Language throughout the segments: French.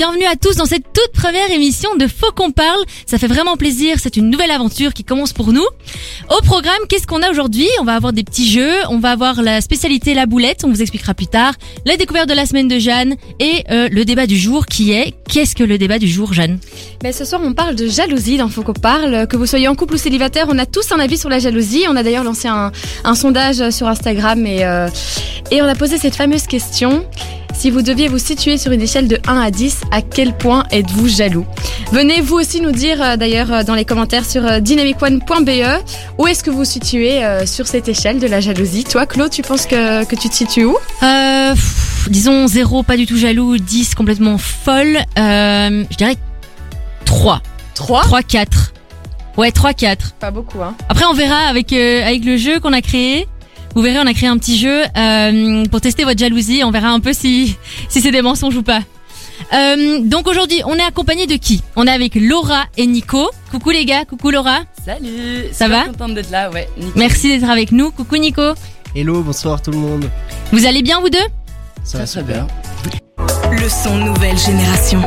Bienvenue à tous dans cette toute première émission de Faux qu'on parle. Ça fait vraiment plaisir, c'est une nouvelle aventure qui commence pour nous. Au programme, qu'est-ce qu'on a aujourd'hui? On va avoir des petits jeux, on va avoir la spécialité la boulette, on vous expliquera plus tard, la découverte de la semaine de Jeanne et euh, le débat du jour qui est qu'est-ce que le débat du jour Jeanne? Ben, ce soir, on parle de jalousie dans Faut qu'on parle. Que vous soyez en couple ou célibataire, on a tous un avis sur la jalousie. On a d'ailleurs lancé un, un sondage sur Instagram et, euh, et on a posé cette fameuse question. Si vous deviez vous situer sur une échelle de 1 à 10, à quel point êtes-vous jaloux? Venez vous aussi nous dire euh, d'ailleurs euh, dans les commentaires sur euh, dynamicone.be où est-ce que vous vous situez sur cette échelle de la jalousie? Toi, Claude, tu penses que, que tu te situes où? Euh, pff, Disons 0 pas du tout jaloux, 10 complètement folle. Euh, je dirais 3. 3 3, 4. Ouais, 3, 4. Pas beaucoup, hein. Après, on verra avec euh, avec le jeu qu'on a créé. Vous verrez, on a créé un petit jeu euh, pour tester votre jalousie. On verra un peu si si c'est des mensonges ou pas. Euh, donc aujourd'hui, on est accompagné de qui? On est avec Laura et Nico. Coucou les gars, coucou Laura. Salut Ça va? contente d'être là, ouais. nickel. Merci d'être avec nous. Coucou Nico. Hello, bonsoir tout le monde. Vous allez bien vous deux? Ça va Très, bien. Le son nouvelle génération.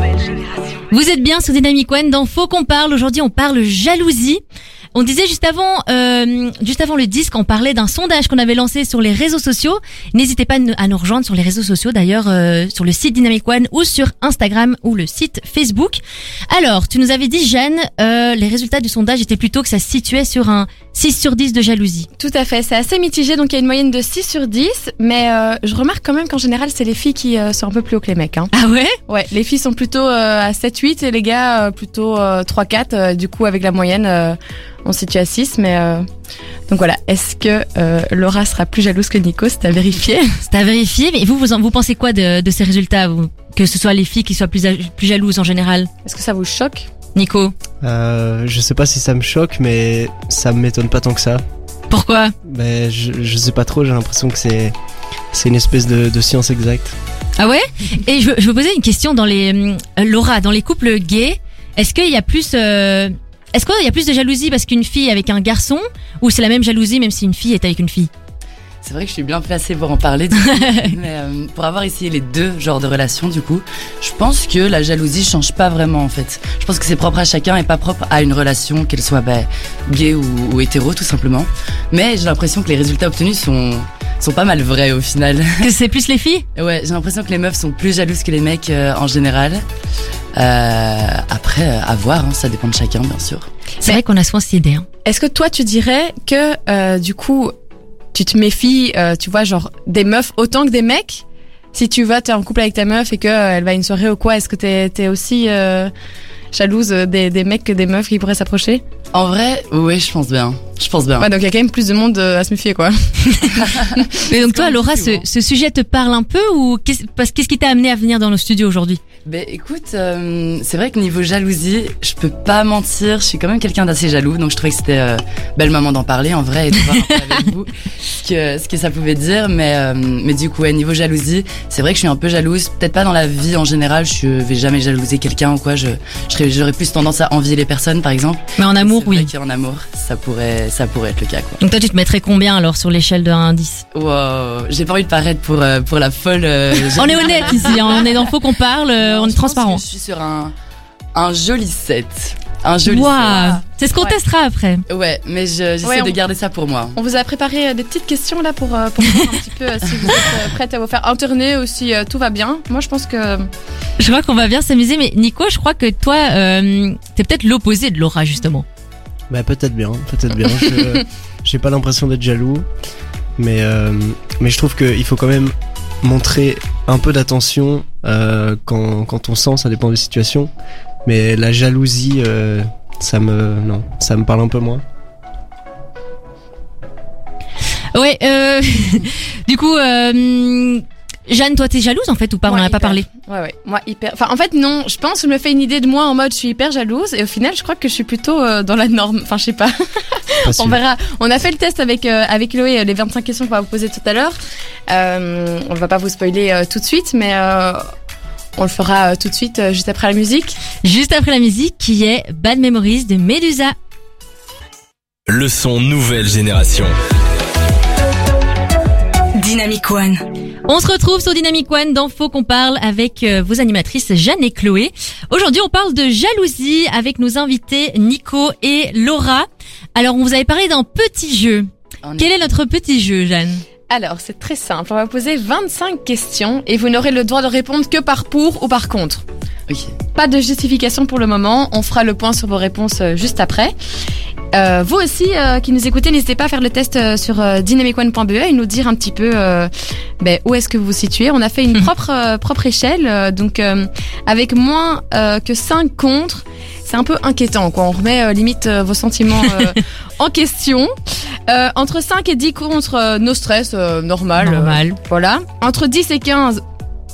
Vous êtes bien sur Dynamic One dans Faut qu'on parle. Aujourd'hui, on parle jalousie. On disait juste avant, euh, juste avant le disque, on parlait d'un sondage qu'on avait lancé sur les réseaux sociaux. N'hésitez pas à nous- rejoindre sur les réseaux sociaux, d'ailleurs euh, sur le site Dynamic One ou sur Instagram ou le site Facebook. Alors, tu nous avais dit, Jeanne, euh, les résultats du sondage étaient plutôt que ça se situait sur un 6 sur 10 de jalousie. Tout à fait, c'est assez mitigé, donc il y a une moyenne de 6 sur 10, mais euh, je remarque quand même qu'en général, c'est les filles qui sont un peu plus haut que les mecs. Hein. Ah ouais? Ouais, les filles sont plutôt à 7-8 et les gars plutôt euh, 3-4. euh, du coup, avec la moyenne, euh, on se situe à 6, mais... euh, Donc voilà, est-ce que euh, Laura sera plus jalouse que Nico? C'est à vérifier. C'est à vérifier. Mais vous, vous, en- vous pensez quoi de, de ces résultats vous? Que ce soit les filles qui soient plus, plus jalouses en général? Est-ce que ça vous choque? Nico? Euh, je sais pas si ça me choque, mais ça m'étonne pas tant que ça. Pourquoi? Mais je, je sais pas trop, j'ai l'impression que c'est c'est une espèce de, de science exacte. Ah ouais? Et je, veux- je veux poser une question dans les euh, Laura, dans les couples gays, est-ce qu'il y a plus euh, est-ce qu'il y a plus de jalousie parce qu'une fille est avec un garçon ou c'est la même jalousie même si une fille est avec une fille? C'est vrai que je suis bien placée pour en parler, du coup. mais euh, pour avoir essayé les deux genres de relations, du coup, je pense que la jalousie change pas vraiment en fait. Je pense que c'est propre à chacun et pas propre à une relation, qu'elle soit bah, gay ou, ou hétéro tout simplement. Mais j'ai l'impression que les résultats obtenus sont sont pas mal vrais au final. Que c'est plus les filles? Ouais, j'ai l'impression que les meufs sont plus jalouses que les mecs euh, en général. Euh, après, euh, à voir, hein, ça dépend de chacun bien sûr. C'est vrai qu'on a souvent cette idée. hein. Est-ce que toi, tu dirais que euh, du coup, tu te méfies, euh, tu vois, genre des meufs autant que des mecs? Si tu vas, t'es en couple avec ta meuf et que euh, elle va à une soirée ou quoi, est-ce que t'es es aussi euh, jalouse des, des mecs que des meufs qui pourraient s'approcher? En vrai, ouais, je pense bien. Je pense bien. Ouais, donc il y a quand même plus de monde euh, à se méfier, quoi. Mais donc toi Laura, dit ce, sujet te parle un peu ou qu'est-ce parce- qu'est-ce qui t'a amené à venir dans nos studios aujourd'hui? Ben écoute, euh, c'est vrai que niveau jalousie, je peux pas mentir, je suis quand même quelqu'un d'assez jaloux, donc je trouvais que c'était euh, belle moment d'en parler en vrai et de voir un peu avec vous ce que, ce que ça pouvait dire. Mais, euh, mais du coup, ouais, niveau jalousie, c'est vrai que je suis un peu jalouse, peut-être pas dans la vie en général, je vais jamais jalouser quelqu'un ou quoi, je j'aurais plus tendance à envier les personnes par exemple. Mais en amour, oui. qu'en amour, ça pourrait, ça pourrait être le cas quoi. Donc toi tu te mettrais combien alors sur l'échelle de 1 à 10 Wow, j'ai pas envie de paraître pour, euh, pour la folle. euh, On est honnête ici, hein, on est dans Faux qu'on parle, euh, Non, on est pense transparent. que Je suis sur un, un joli 7. Un joli Waouh C'est ce qu'on Ouais. testera après. 7. Ouais, mais je- j'essaie Ouais, on- de garder ça pour moi. On vous a préparé euh, des petites questions là pour, euh, pour voir un petit peu euh, si vous êtes euh, prête à vous faire interner ou si euh, tout va bien. Moi, je pense que Je crois qu'on va bien s'amuser, mais Nico, je crois que toi, euh, t'es peut-être l'opposé de Laura justement. Bah peut-être bien, peut-être bien. J'ai pas l'impression d'être jaloux, mais euh, mais je trouve qu'il faut quand même montrer un peu d'attention euh, quand quand on sent, ça dépend des situations. Mais la jalousie, euh, ça me non, ça me parle un peu moins. Ouais, euh, du coup, euh, Jeanne, toi, t'es jalouse en fait ou pas On en a pas parlé. Ouais, ouais. Moi, hyper. Enfin, en fait, non. Je pense que je me fais une idée de moi en mode je suis hyper jalouse. Et au final, je crois que je suis plutôt euh, dans la norme. Enfin, je sais pas. On verra. On a fait le test avec, euh, avec Chloé, euh, les 25 questions qu'on va vous poser tout à l'heure. Euh, on va pas vous spoiler euh, tout de suite, mais euh, on le fera euh, tout de suite, euh, juste après la musique. Juste après la musique, qui est Bad Memories de Medusa. Le son nouvelle génération. Dynamic One. On se retrouve sur Dynamic One dans qu'on parle avec euh, vos animatrices Jeanne et Chloé. Aujourd'hui, on parle de jalousie avec nos invités Nico et Laura. Alors, on vous avait parlé d'un petit jeu. On Quel est notre petit jeu, Jeanne? Alors, c'est très simple. On va poser 25 questions et vous n'aurez le droit de répondre que par pour ou par contre. Pas de justification pour le moment. On fera le point sur vos réponses euh, juste après. Euh, vous aussi euh, qui nous écoutez, n'hésitez pas à faire le test euh, sur euh, dynamicone.be et nous dire un petit peu euh, ben, où est-ce que vous vous situez. On a fait une propre euh, propre échelle, euh, donc euh, avec moins euh, que 5 contre. C'est un peu inquiétant, quoi. On remet euh, limite euh, vos sentiments euh, en question. Euh, entre 5 et 10 contre euh, nos stress, euh, normal. Normal. voilà. Entre 10 et 15,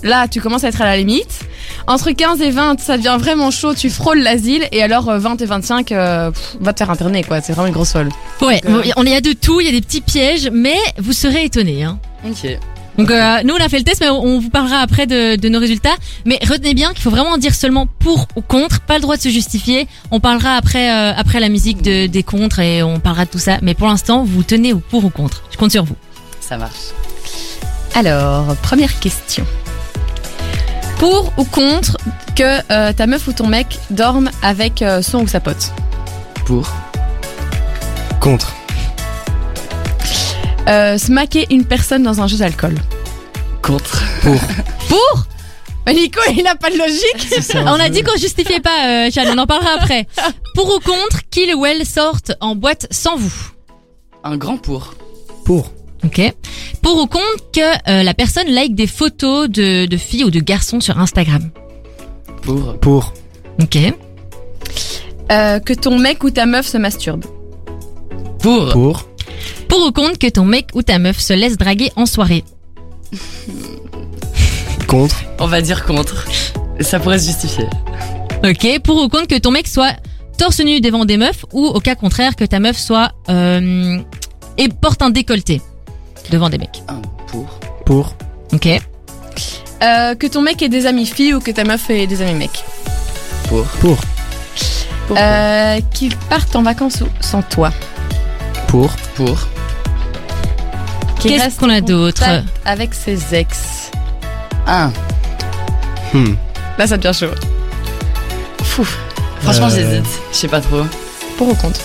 là, tu commences à être à la limite. Entre 15 et 20, ça devient vraiment chaud, tu frôles l'asile. Et alors, euh, 20 et 25, euh, pff, va te faire interner, quoi. C'est vraiment une grosse folle. Ouais, Donc, euh, on y a de tout, il y a des petits pièges, mais vous serez étonnés. Hein. Ok. Donc euh, nous on a fait le test mais on vous parlera après de, de nos résultats. Mais retenez bien qu'il faut vraiment dire seulement pour ou contre, pas le droit de se justifier. On parlera après euh, après la musique de, des contres et on parlera de tout ça. Mais pour l'instant vous tenez au pour ou contre. Je compte sur vous. Ça marche. Alors, première question. Pour ou contre que euh, ta meuf ou ton mec dorme avec euh, son ou sa pote Pour. Contre. euh, Smacker une personne dans un jeu d'alcool Contre. Pour. Pour? Mais Nico, il a pas de logique On a dit qu'on justifiait pas, euh, Jeanne, on en parlera après. Pour ou contre qu'il ou elle sorte en boîte sans vous? Un grand pour. Pour. Ok. Pour ou contre que euh, la personne like des photos de, de filles ou de garçons sur Instagram? Pour. Pour. Ok. Euh, Que ton mec ou ta meuf se masturbe Pour. Pour. Pour ou contre que ton mec ou ta meuf se laisse draguer en soirée? Contre. On va dire contre. Ça pourrait se justifier. Ok. Pour ou contre que ton mec soit torse nu devant des meufs ou au cas contraire que ta meuf soit euh, et porte un décolleté? Devant des mecs. Un pour. Pour. Ok. Euh, Que ton mec ait des amis filles ou que ta meuf ait des amis mecs Pour. Pour. Pour. euh, Qu'ils partent en vacances sans toi Pour. Pour. Qu'il Qu'est-ce reste qu'on a en d'autre contact Avec ses ex. Un. Hmm. Là, ça devient chaud. Fou. Franchement, Euh. j'hésite. Je sais pas trop. Pour ou contre?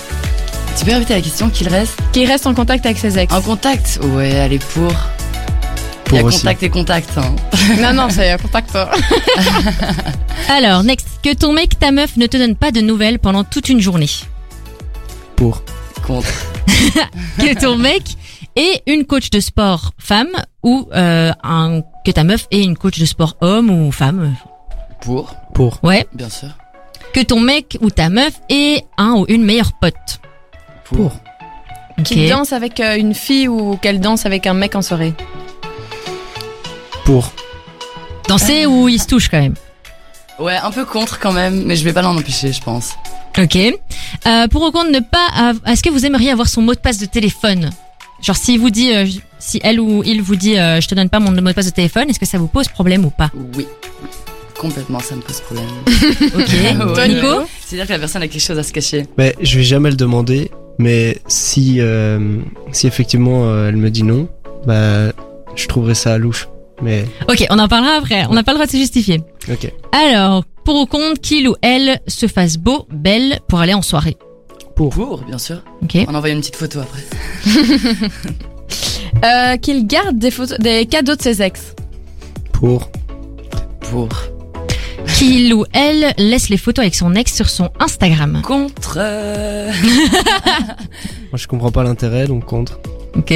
Tu peux répéter la question qu'il reste Qu'il reste en contact avec ses ex. En contact Ouais, allez, pour. Il Pour y a aussi. contact et contact. Hein. non, non, c'est un contact. Alors next. Que ton mec, ta meuf ne te donne pas de nouvelles pendant toute une journée. Pour. Contre. Que ton mec ait une coach de sport femme ou euh, un que ta meuf ait une coach de sport homme ou femme. Pour. Pour. Ouais. Bien sûr. Que ton mec ou ta meuf ait un ou une meilleure pote. Pour. Qu'il danse avec euh, une fille ou qu'elle danse avec un mec en soirée. Pour. Danser ou il se touche quand même. Ouais, un peu contre quand même, mais je vais pas l'en empêcher, je pense. Ok. Euh, pour au compte ne pas. av- Est-ce que vous aimeriez avoir son mot de passe de téléphone? Genre s'il vous dit, euh, si elle ou il vous dit, euh, je te donne pas mon mot de passe de téléphone, est-ce que ça vous pose problème ou pas? Oui. Complètement, ça me pose problème. Ok. Ouais. Nico? C'est-à-dire que la personne a quelque chose à se cacher. Mais je vais jamais le demander. Mais si, euh, si effectivement euh, elle me dit non, bah, je trouverais ça louche. Mais, Ok, on en parlera après. On n'a pas le droit de se justifier. ok. Alors, pour ou contre qu'il ou elle se fasse beau, belle pour aller en soirée. Pour. Pour, bien sûr. Ok. On envoie une petite photo après. Euh, qu'il garde des photos, des cadeaux de ses ex. Pour. Pour. Qu'il ou elle laisse les photos avec son ex sur son Instagram. Contre. euh, Moi, je comprends pas l'intérêt, donc contre. Ok.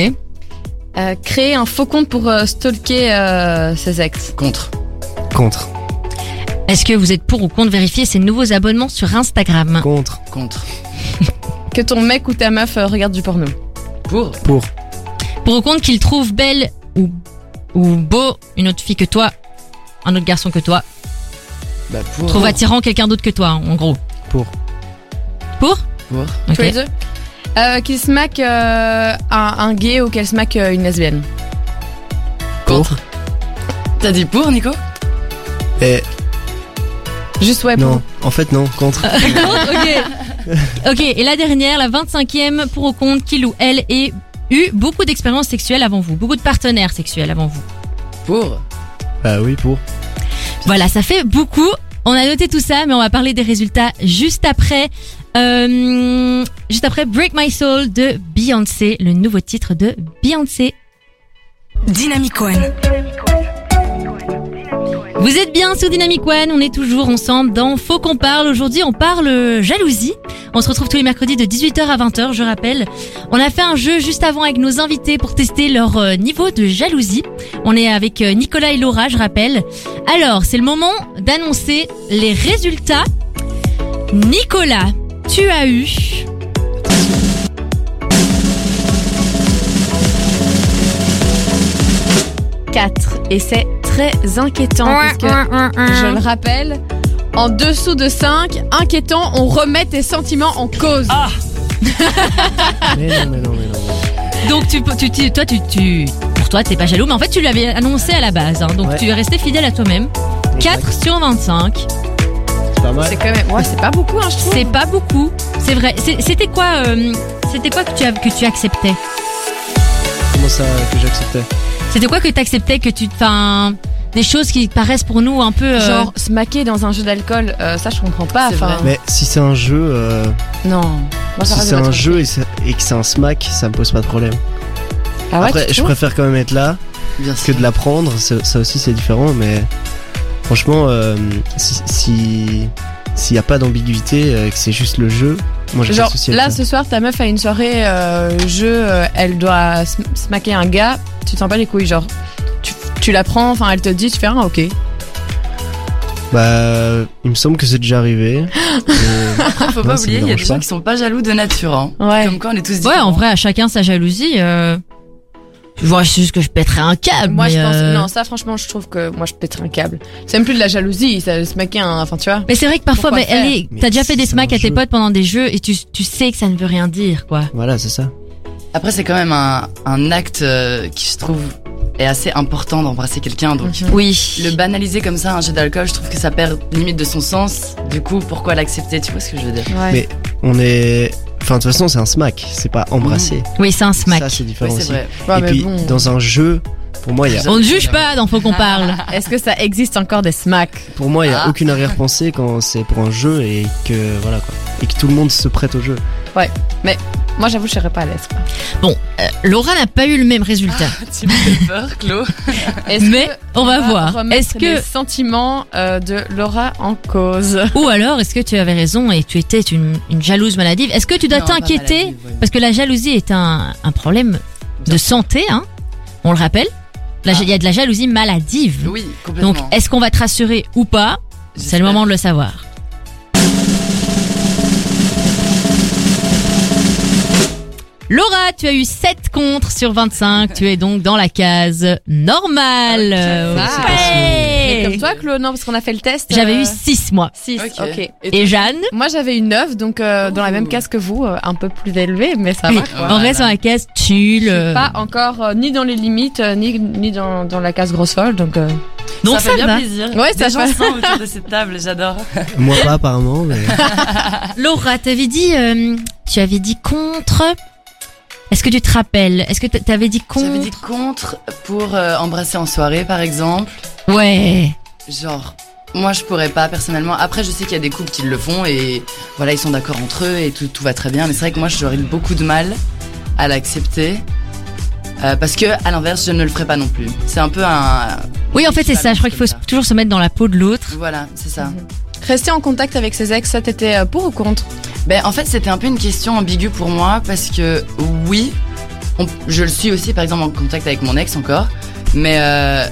Euh, créer un faux compte pour euh, stalker euh, ses ex. Contre. Contre. Est-ce que vous êtes pour ou contre vérifier ses nouveaux abonnements sur Instagram? Contre. Contre. Que ton mec ou ta meuf euh, regarde du porno. Pour. Pour. Pour ou contre qu'il trouve belle ou, ou beau une autre fille que toi, un autre garçon que toi, Bah pour. trouve attirant quelqu'un d'autre que toi, en gros. Pour. Pour Pour. Ok. Tous les deux. Euh, qu'il se maque euh, un, un gay ou qu'elle se maque euh, une lesbienne. Contre. T'as dit pour, Nico Et Juste ouais pour. non, en fait non, contre. ok. Ok, et la dernière, la 25e, pour ou contre qu'il ou elle ait eu beaucoup d'expériences sexuelles avant vous, beaucoup de partenaires sexuels avant vous. Pour Bah oui, pour. Voilà, ça fait beaucoup. On a noté tout ça, mais on va parler des résultats juste après. Euh, juste après Break My Soul de Beyoncé, le nouveau titre de Beyoncé. Dynamic One. Vous êtes bien sur Dynamic One, on est toujours ensemble dans Faut qu'on parle. Aujourd'hui, on parle jalousie. On se retrouve tous les mercredis de 18h à 20h, je rappelle. On a fait un jeu juste avant avec nos invités pour tester leur euh, niveau de jalousie. On est avec euh, Nicolas et Laura, je rappelle. Alors, c'est le moment d'annoncer les résultats. Nicolas, tu as eu 4. Et c'est très inquiétant parce que, je le rappelle, en dessous de 5, inquiétant, on remet tes sentiments en cause. Ah. Mais non, mais non, mais non. Donc tu, tu, tu- toi tu, tu pour toi t'es pas jaloux mais en fait tu l'avais annoncé à la base hein. donc Ouais. tu es resté fidèle à toi-même. 4 sur 25, C'est pas mal. C'est quand même, ouais, c'est pas beaucoup, hein, je trouve. c'est pas beaucoup, c'est vrai. C'est- C'était quoi euh, c'était quoi que tu as- que tu acceptais? Comment ça que j'acceptais? C'était quoi que tu acceptais que tu enfin des choses qui paraissent pour nous un peu euh, Genre, se maquer dans un jeu d'alcool, euh, ça je comprends pas. Enfin. Mais si c'est un jeu, euh, non. Moi, ça si c'est un jeu et, que c'est un smack, ça me pose pas de problème. Ah ouais, Après, je préfère quand même être là Bien que sûr. de la prendre. Ça, aussi, c'est différent, mais franchement, euh, si si- s'il n'y a pas d'ambiguïté, euh, que c'est juste le jeu, moi j'ai pas Genre, de là, ça. ce soir, ta meuf a une soirée euh, jeu, euh, elle doit se se maquer un gars, tu te sens pas les couilles, genre, tu, la prends, enfin, elle te dit, tu fais un ok. Bah, il me semble que c'est déjà arrivé. Et- Faut Non, pas ça oublier, me il y a dérange des gens pas. qui sont pas jaloux de nature. Hein. Ouais. Comme quoi on est tous Ouais, différents. en vrai à chacun sa jalousie euh... Vois c'est juste que je pèterais un câble. Moi, mais, je pense, euh, non, ça, franchement, je trouve que moi, je pèterais un câble. C'est même plus de la jalousie, ça se maquer un, enfin, tu vois. Mais c'est vrai que parfois, Pourquoi mais elle faire est, Mais t'as déjà fait des c'est smacks à tes potes pendant des jeux et tu, tu sais que ça ne veut rien dire, quoi. Voilà, c'est ça. Après, c'est quand même un, un acte euh, qui, je trouve, est assez important d'embrasser quelqu'un. Donc, Mhm. Oui. le banaliser comme ça, un jeu d'alcool, je trouve que ça perd limite de son sens. Du coup, pourquoi l'accepter? Tu vois ce que je veux dire? Ouais. Mais- On est. Enfin, de toute façon, c'est un smack, c'est pas embrasser. Oui, c'est un smack. Ça, c'est différent Oui, aussi. vrai. Ouais, Et mais puis, bon. dans un jeu, pour moi, il y a, On ne juge pas dans Faut qu'on parle. Est-ce que ça existe encore des smacks? Pour moi, il y a Ah. aucune arrière-pensée quand c'est pour un jeu et que voilà quoi, et que tout le monde se prête au jeu. Moi, j'avoue, je serais pas à l'aise. quoi. Bon, euh, Laura n'a pas eu le même résultat. tu me fais peur, Chlo. Est-ce Mais que on va voir. remettre Est-ce que les sentiments euh, de Laura en cause? Ou alors est-ce que tu avais raison et tu étais une, une jalouse maladive? Est-ce que tu dois Non, pas t'inquiéter? maladive, ouais. parce que la jalousie est un, un problème de santé, hein On le rappelle. La- Il y a de la jalousie maladive. Oui, complètement. Donc, est-ce qu'on va te rassurer ou pas? C'est le J'espère. moment de le savoir. Laura, tu as eu 7 contre sur 25. tu es donc dans la case normale. Ça. Ouais. Comme toi, Claude, non, parce qu'on a fait le test. J'avais euh, eu 6 mois. 6, Ok. ok. Et Jeanne? Moi, j'avais eu 9, donc euh, dans la même case que vous, euh, un peu plus élevé, mais ça Oui, va. quoi. on reste dans la case chill. Je euh, suis pas encore euh, ni dans les limites, euh, ni, ni dans, dans la case grosse folle, donc... euh, Donc ça ça, fait bien va. plaisir. Ouais, ça Des fait- sains autour de cette table, j'adore. Moi pas apparemment, mais Laura, t'avais dit, euh, tu avais dit contre. Est-ce que tu te rappelles? Est-ce que t'a- t'avais dit contre? J'avais dit contre pour euh, embrasser en soirée, par exemple. Ouais. Genre, moi je pourrais pas personnellement. Après, je sais qu'il y a des couples qui le font et voilà, ils sont d'accord entre eux et tout, tout va très bien. Mais c'est vrai que moi j'aurais beaucoup de mal à l'accepter. Euh, parce que, à l'inverse, je ne le ferai pas non plus. C'est un peu un. Oui, en fait, c'est ça. Je crois qu'il faut ça. toujours se mettre dans la peau de l'autre. Voilà, c'est ça. Rester en contact avec ses ex, ça t'étais euh, pour ou contre? Ben, en fait, c'était un peu une question ambiguë pour moi parce que oui, je le suis aussi, par exemple, en contact avec mon ex encore, mais euh,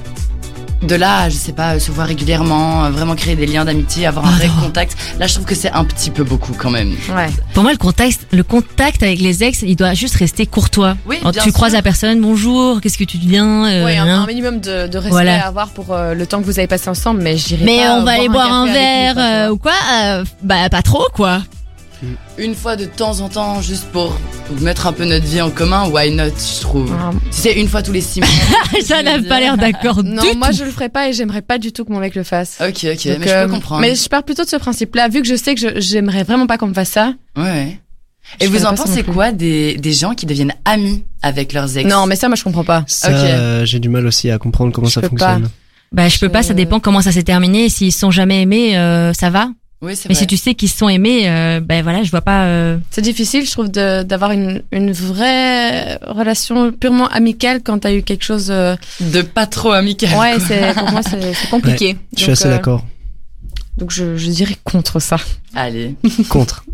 de là, je sais pas, se voir régulièrement, euh, vraiment créer des liens d'amitié, avoir un vrai non. contact. Là, je trouve que c'est un petit peu beaucoup quand même. Ouais. Pour moi, le contact, le contact avec les ex, il doit juste rester courtois. Oui, bien tu sûr. croises la personne, bonjour, qu'est-ce que tu viens euh, ouais, un, hein. un minimum de, de respect Voilà. à avoir pour euh, le temps que vous avez passé ensemble, mais j'irai Mais pas, on euh, va aller boire un verre euh, ou quoi euh, Bah pas trop quoi. Une fois de temps en temps, juste pour mettre un peu notre vie en commun, why not, je trouve. Ah, Si c'est une fois tous les six mois. Ça n'a pas l'air d'accord du Non, moi tout. je le ferai pas et j'aimerais pas du tout que mon mec le fasse. Ok, ok, Donc, mais je euh, peux comprendre. Mais je pars plutôt de ce principe-là, vu que je sais que je- j'aimerais vraiment pas qu'on me fasse ça. Ouais. Et Je vous ferais en pas pensez quoi des, des gens qui deviennent amis avec leurs ex? Non, mais ça, moi, je comprends pas. Ça, Ok. euh, j'ai du mal aussi à comprendre comment Je ça peux fonctionne. Bah je peux Je- pas, ça dépend comment ça s'est terminé. S'ils se sont jamais aimés, euh, ça va. Oui, c'est Mais vrai. si tu sais qu'ils se sont aimés, euh, ben voilà, je vois pas. euh, C'est difficile, je trouve, de- d'avoir une, une vraie relation purement amicale quand t'as eu quelque chose. euh, De pas trop amical. Ouais, c'est pour moi, c'est c'est compliqué. Je suis Donc, assez euh, d'accord. Donc, je, je dirais contre ça. Allez. Contre.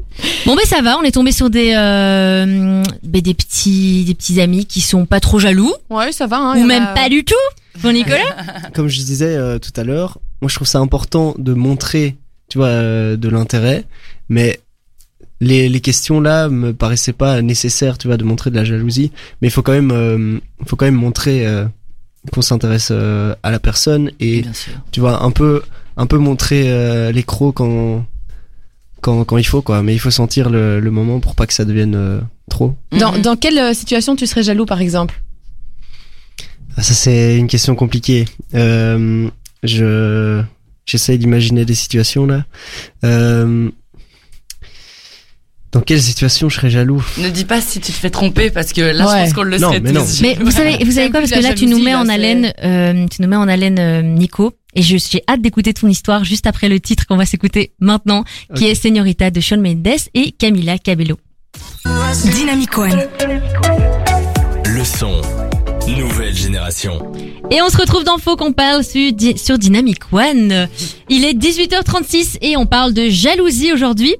Bon ben ça va, on est tombé sur des euh, ben, des petits des petits amis qui sont pas trop jaloux Ouais, ça va. Hein, y ou en même a- pas du tout. Pour Nicolas? Comme je disais euh, tout à l'heure, moi je trouve ça important de montrer, tu vois, euh, de l'intérêt, mais les, les questions là me paraissaient pas nécessaires, tu vois, de montrer de la jalousie. Mais il faut quand même, euh, faut quand même montrer euh, qu'on s'intéresse euh, à la personne et Bien sûr. tu vois un peu, un peu montrer euh, les crocs quand, quand, quand il faut quoi. Mais il faut sentir le, le moment pour pas que ça devienne euh, trop. Dans, Mhm. dans quelle situation tu serais jaloux, par exemple? Ah, ça c'est une question compliquée. Euh, je j'essaye d'imaginer des situations là. Euh, dans quelle situation je serais jaloux? Ne dis pas si tu te fais tromper parce que là, Ouais. je pense qu'on le Non, serait mais tous. non. Mais vous savez, vous savez quoi? Parce que là, tu nous mets en haleine, euh, tu nous mets en haleine, euh, Nico. Et je- j'ai hâte d'écouter ton histoire juste après le titre qu'on va s'écouter maintenant, qui est Señorita de Shawn Mendes et Camila Cabello. Dynamic One. Le son. Nouvelle génération. Et on se retrouve dans Faux qu'on sur, sur Dynamic One. Il est 18h36 et on parle de jalousie aujourd'hui.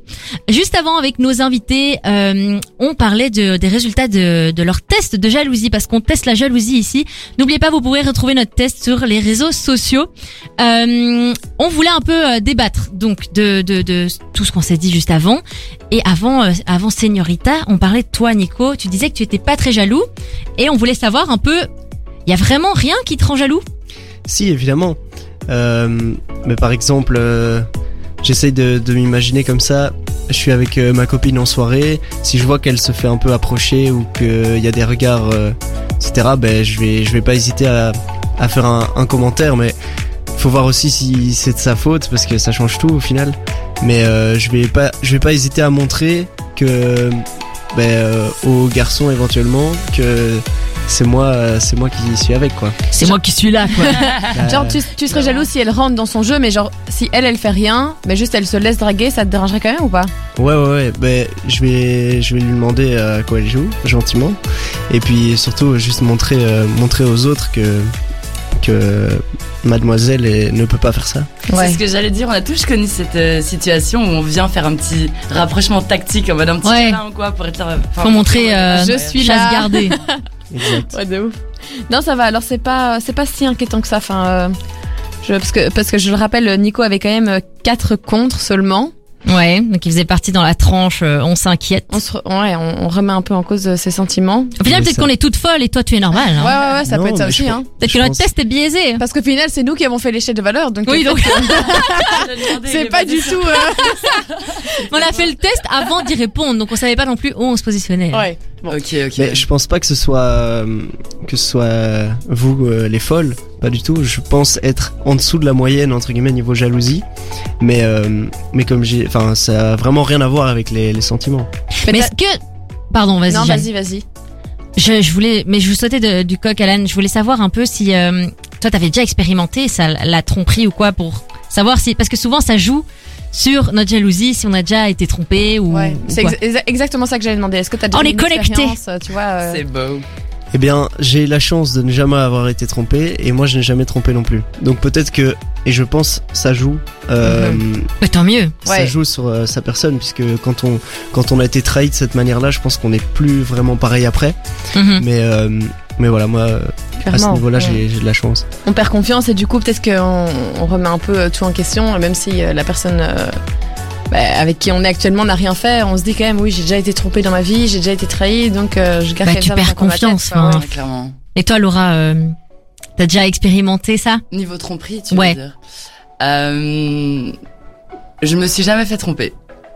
Juste avant, avec nos invités, euh, on parlait de, des résultats de, de leur test de jalousie parce qu'on teste la jalousie ici. N'oubliez pas, vous pourrez retrouver notre test sur les réseaux sociaux. Euh, on voulait un peu euh, débattre donc de, de, de tout ce qu'on s'est dit juste avant. Et avant, avant Señorita, on parlait de toi, Nico. Tu disais que tu étais pas très jaloux et on voulait savoir un peu. Il y a vraiment rien qui te rend jaloux? Si évidemment. Euh, mais par exemple, euh, j'essaye de, m'imaginer comme ça. Je suis avec euh, ma copine en soirée. Si je vois qu'elle se fait un peu approcher ou qu'il y a des regards, euh, etc. Ben je vais je vais pas hésiter à, faire un, commentaire. Mais faut voir aussi si c'est de sa faute parce que ça change tout au final. Mais euh, je vais pas je vais pas hésiter à montrer que ben, euh, aux garçons éventuellement que c'est moi euh, c'est moi qui suis avec quoi. C'est moi qui suis là, quoi. Bah, Genre, tu, tu serais jaloux si elle rentre dans son jeu, mais genre, si elle, elle fait rien, mais juste elle se laisse draguer, ça te dérangerait quand même ou pas? Ouais ouais ouais, ben je vais je vais lui demander à quoi elle joue gentiment et puis surtout juste montrer euh, montrer aux autres que que mademoiselle est- ne peut pas faire ça. C'est ce que j'allais dire. On a tous connu cette euh, situation où on vient faire un petit rapprochement tactique en mode un petit Ouais. câlin ou quoi pour être. euh, enfin, Faut montrer euh, Je suis chasse là. gardée. Exact. Ouais, de ouf. Non, ça va. Alors, c'est pas, c'est pas si inquiétant que ça. Enfin, euh, je, parce que, parce que je le rappelle, Nico avait quand même euh, quatre contre seulement. Ouais, donc il faisait partie dans la tranche, euh, on s'inquiète. On se, re- ouais, on, on remet un peu en cause euh, ses sentiments. Au final, peut-être ça- qu'on est toute folle et toi, tu es normal. Ouais, hein. ouais, ouais, ça Non, peut être ça aussi, hein. Peut-être que notre pense- test est biaisé. Parce qu'au final, c'est nous qui avons fait l'échelle de valeur. Donc, Oui, donc c'est pas du tout. euh, on a fait le test avant d'y répondre, donc on savait pas non plus où on se positionnait. Ouais. Ok, ok. Mais je pense pas que ce soit euh, que ce soit euh, vous euh, les folles, pas du tout. Je pense être en dessous de la moyenne entre guillemets niveau jalousie, mais euh, mais comme j'ai, enfin ça a vraiment rien à voir avec les, les sentiments. Mais est-ce que... Pardon, vas-y. Non, Jeanne. vas-y, vas-y. Je, je voulais, mais je vous sautais de- du coq à l'âne. Je voulais savoir un peu si euh, toi, t'avais déjà expérimenté ça, la tromperie ou quoi, pour savoir si, parce que souvent ça joue sur notre jalousie, si on a déjà été trompé ou. Ouais. ou C'est exactement ça que j'allais demander. Est-ce que t'as déjà On est expérience, euh, Tu vois. euh, C'est beau. Eh bien, j'ai la chance de ne jamais avoir été trompé et moi je n'ai jamais trompé non plus. Donc peut-être que et je pense ça joue euh, Mais tant mieux. ça Ouais. joue sur euh, sa personne puisque quand on quand on a été trahi de cette manière-là, je pense qu'on n'est plus vraiment pareil après. Mhm. Mais euh, mais voilà, moi à ce clairement. niveau-là, Ouais. j'ai de la chance. on perd confiance et du coup peut-être qu'on on remet un peu euh, tout en question, même si euh, la personne euh, bah, avec qui on est actuellement n'a rien fait, on se dit quand même oui j'ai déjà été trompé dans ma vie, j'ai déjà été trahi, donc euh, je garde Bah, tu perds tête, confiance, enfin. ouais. Ouais, clairement. Et toi, Laura, euh, t'as déjà expérimenté ça? Niveau tromperie, tu Ouais. veux dire? Euh, je me suis jamais fait tromper.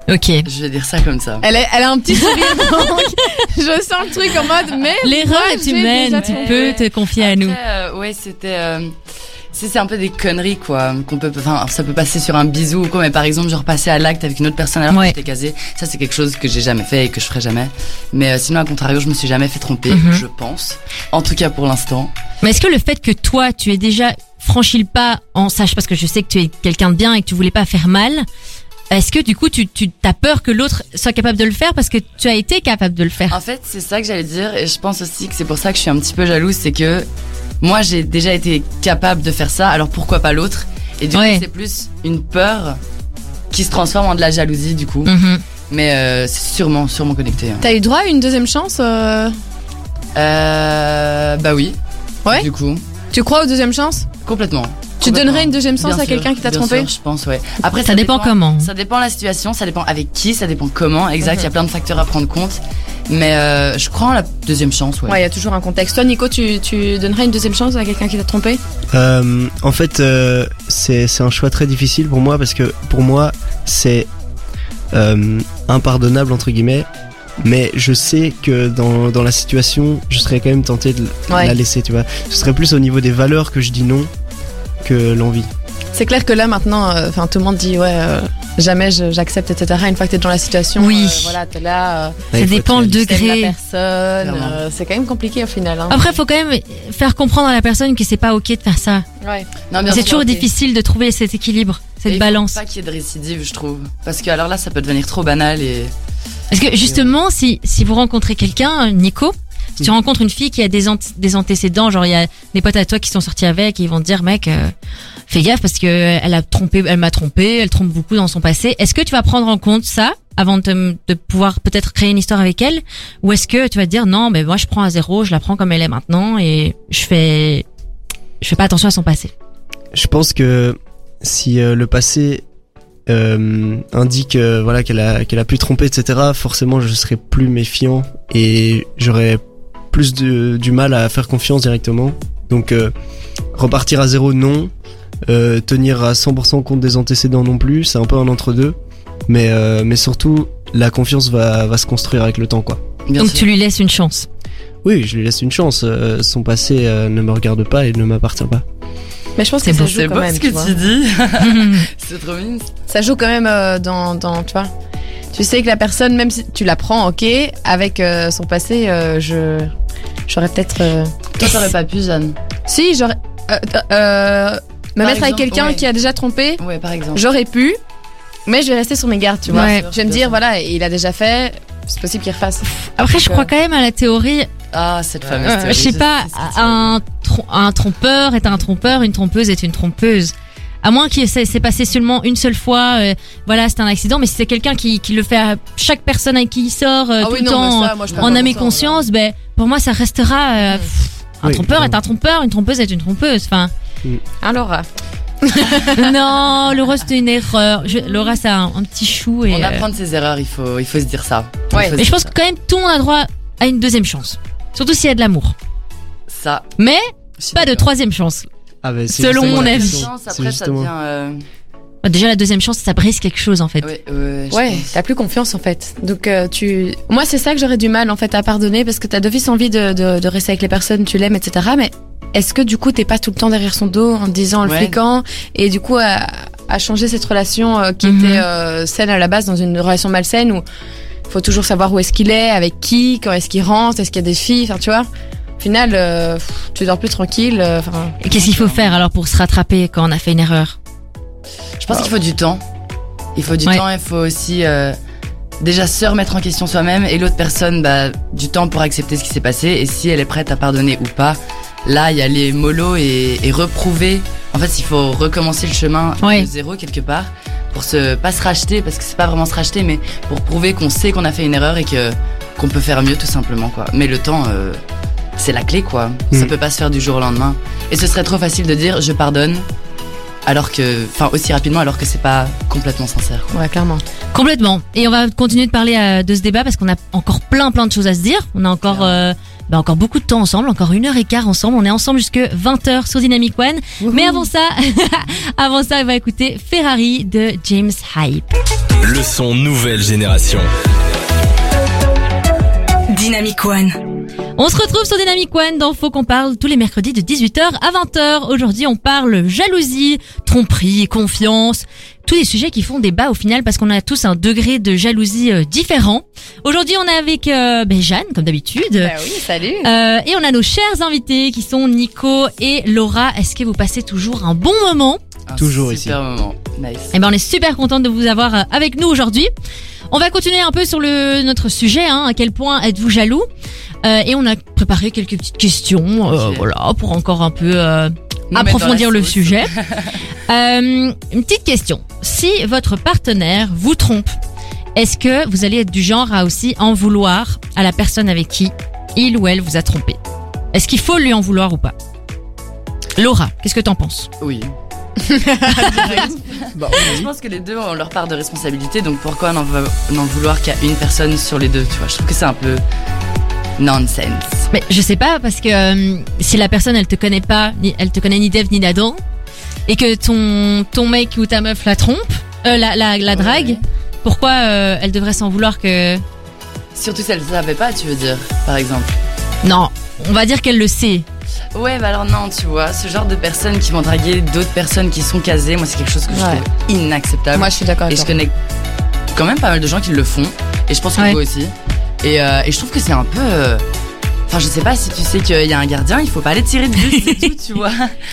Ok. Je vais dire ça comme ça. Elle, est- elle a un petit sourire donc je sens le truc en mode mais L'erreur est humaine, tu peux te confier à nous. Euh, ouais, c'était. euh, Si c'est un peu des conneries, quoi, qu'on peut, enfin, ça peut passer sur un bisou ou quoi, mais par exemple, genre passer à l'acte avec une autre personne alors Ouais. que j'étais casé, ça c'est quelque chose que j'ai jamais fait et que je ferai jamais. Mais euh, sinon, à contrario, je me suis jamais fait tromper, Mhm. je pense. En tout cas pour l'instant. Mais est-ce que le fait que toi, tu aies déjà franchi le pas en sachant, parce que je sais que tu es quelqu'un de bien et que tu voulais pas faire mal, est-ce que du coup, tu, tu as peur que l'autre soit capable de le faire parce que tu as été capable de le faire? En fait, c'est ça que j'allais dire, et je pense aussi que c'est pour ça que je suis un petit peu jalouse, c'est que moi j'ai déjà été capable de faire ça, alors pourquoi pas l'autre? Et du Ouais. coup, c'est plus une peur qui se transforme en de la jalousie, du coup. Mhm. Mais euh, c'est sûrement, sûrement connecté. hein. T'as eu droit à une deuxième chance euh, Euh, bah oui. Ouais Du coup, Tu crois aux deuxièmes chances complètement. Tu donnerais une deuxième chance Bien à quelqu'un qui t'a trompé sûr, Je pense, ouais. Après, Ça dépend comment. Ça dépend de la situation, ça dépend avec qui, ça dépend comment. Exact, il Mhm. y a plein de facteurs à prendre compte. Mais euh, je crois en la deuxième chance, ouais. Ouais, il y a toujours un contexte. Toi, Nico, tu, tu donnerais une deuxième chance à quelqu'un qui t'a trompé Euh, en fait, euh, c'est c'est un choix très difficile pour moi parce que pour moi, c'est euh, impardonnable entre guillemets. Mais je sais que dans, dans la situation, je serais quand même tenté de Ouais. la laisser, tu vois. Ce serait plus au niveau des valeurs que je dis non que l'envie. C'est clair que là, maintenant, euh, enfin, tout le monde dit, ouais, euh, jamais j'accepte, etc. Une fois que t'es dans la situation, Oui. euh, voilà, t'es là, euh, faut dépend le réaliste. t'aimes la degré. personne. Euh, c'est quand même compliqué au final. Hein. Après, faut quand même faire comprendre à la personne que c'est pas ok de faire ça. Ouais. Non, bien C'est toujours difficile de trouver cet équilibre, Et cette il faut balance. Pas qu'il y ait de récidive, je trouve. Parce que alors là, ça peut devenir trop banal et. Parce que justement, si, si vous rencontrez quelqu'un, Nico, si tu rencontres une fille qui a des, ant- des antécédents, genre il y a des potes à toi qui sont sortis avec et ils vont te dire, mec, euh, fais gaffe parce que elle a trompé, elle m'a trompé, elle trompe beaucoup dans son passé. Est-ce que tu vas prendre en compte ça avant de, te- de pouvoir peut-être créer une histoire avec elle, ou est-ce que tu vas te dire non, mais moi je prends à zéro, je la prends comme elle est maintenant et je fais, je fais pas attention à son passé? Je pense que si euh, le passé euh, indique euh, voilà qu'elle a qu'elle a pu tromper etc forcément je serai plus méfiant et j'aurais plus de, du mal à faire confiance directement. Donc euh, repartir à zéro non. Euh, tenir à 100% compte des antécédents non plus c'est un peu un entre deux mais euh, mais surtout la confiance va va se construire avec le temps quoi. Bien Donc sûr. tu lui laisses une chance. oui je lui laisse une chance. Euh, son passé euh, ne me regarde pas et ne m'appartient pas Mais je pense que ça beau. joue C'est quand beau même. ce que tu dis. c'est trop mignon. Ça joue quand même euh, dans, dans, tu vois. Tu sais que la personne, même si tu la prends, ok, avec euh, son passé, euh, je, j'aurais peut-être. euh, Toi, t'aurais pas pu, Jeanne. Si, j'aurais. euh, euh, me Par mettre avec quelqu'un ouais. qui a déjà trompé, Ouais, par exemple. j'aurais pu, mais je vais rester sur mes gardes, tu vois. Ouais. Je vais me dire, voilà, il a déjà fait, c'est possible qu'il refasse. Après, je crois euh, quand même à la théorie Ah, cette fameuse Euh, théorie. je sais pas, un, trom- un trompeur est un trompeur, une trompeuse est une trompeuse. À moins qu'il s'est s'est passé seulement une seule fois, euh, voilà, c'est un accident. Mais si c'est quelqu'un qui, qui le fait à chaque personne avec qui il sort euh, Ah tout oui, le non, temps, ça, moi, en âme et conscience, ben pour moi ça restera. euh, Mm. pff, un Oui, trompeur est un trompeur, une trompeuse est une trompeuse. Enfin, Alors, euh, non, Laura c'était une erreur. Je, Laura c'est un, un petit chou et. On apprend de ses erreurs, il faut, il faut se dire ça. Ouais. mais je pense que quand même tout le monde a droit à une deuxième chance, surtout s'il y a de l'amour. Ça. Mais pas de troisième chance. ah, c'est Selon mon avis. ça devient. euh, Déjà la deuxième chance, ça brise quelque chose en fait. Ouais, t'as plus confiance en fait. Donc euh, tu, moi c'est ça que j'aurais du mal en fait à pardonner parce que t'as d'office envie de, de, de rester avec les personnes, tu l'aimes, etc. Mais est-ce que du coup t'es pas tout le temps derrière son dos en te disant, en le Ouais. fliquant et du coup à, à changer cette relation euh, qui Mhm. était euh, saine à la base dans une relation malsaine où faut toujours savoir où est-ce qu'il est, avec qui, quand est-ce qu'il rentre, est-ce qu'il y a des filles, enfin tu vois. Au final, euh, tu dors plus tranquille. euh, Enfin, Et qu'est-ce qu'il faut faire alors pour se rattraper quand on a fait une erreur? Je pense qu'il faut du temps. Il faut du Ouais. temps, il faut aussi euh, déjà se remettre en question soi-même et l'autre personne, bah, du temps pour accepter ce qui s'est passé et si elle est prête à pardonner ou pas. Là, il y a les mollo et, et reprouver. En fait, il faut recommencer le chemin Ouais. de zéro quelque part pour se pas se racheter parce que c'est pas vraiment se racheter, mais pour prouver qu'on sait qu'on a fait une erreur et que qu'on peut faire mieux tout simplement quoi. Mais le temps, euh, c'est la clé quoi. Ça Mm. peut pas se faire du jour au lendemain. Et ce serait trop facile de dire je pardonne alors que, enfin aussi rapidement alors que c'est pas complètement sincère. quoi. ouais, clairement. Complètement. Et on va continuer de parler euh, de ce débat parce qu'on a encore plein plein de choses à se dire. On a encore euh, bah, encore beaucoup de temps ensemble, encore une heure et quart ensemble. On est ensemble jusque 20h sur Dynamic One. Mais avant ça, avant ça, on va écouter Ferrari de James Hype. Le son nouvelle génération. Dynamic One. On se retrouve sur Dynamic One dans Faut qu'on parle tous les mercredis de 18h à 20h. Aujourd'hui, on parle jalousie, tromperie, confiance, tous les sujets qui font débat au final parce qu'on a tous un degré de jalousie euh, différent. Aujourd'hui, on est avec euh, ben, Jeanne, comme d'habitude. Bah oui, salut. Euh, et on a nos chers invités qui sont Nico et Laura. Est-ce que vous passez toujours un bon moment? Un Toujours super moment. Nice. Eh ben, on est super contente de vous avoir euh, avec nous aujourd'hui. On va continuer un peu sur le notre sujet. Hein, à quel point êtes-vous jaloux? Euh, Et on a préparé quelques petites questions, euh, voilà, pour encore un peu euh, approfondir le sujet. Une petite question. Si votre partenaire vous trompe, est-ce que vous allez être du genre à aussi en vouloir à la personne avec qui il ou elle vous a trompé? Est-ce qu'il faut lui en vouloir ou pas? Laura, qu'est-ce que t'en penses? Oui. Bah, Je pense que les deux ont leur part de responsabilité, donc pourquoi n'en vou- n'en vouloir qu'à une personne sur les deux, tu vois? Je trouve que c'est un peu nonsense. Mais je sais pas parce que euh, si la personne elle te connaît pas, ni, elle te connaît ni d'Ève ni d'Adam, et que ton ton mec ou ta meuf la trompe, euh, la la, la drague, Ouais. pourquoi euh, elle devrait s'en vouloir que Surtout si elle ne savait pas, tu veux dire, par exemple. non On va dire qu'elle le sait. Ouais, bah alors non, tu vois, ce genre de personnes qui vont draguer d'autres personnes qui sont casées, moi c'est quelque chose que je Ouais. trouve inacceptable. Moi, je suis d'accord et avec je toi. connais quand même pas mal de gens qui le font, et je pense que Ouais. vous aussi. Et, euh, et je trouve que c'est un peu. euh, Enfin, je sais pas si tu sais qu'il y a un gardien, il faut pas aller tirer de but, c'est tout, tu vois.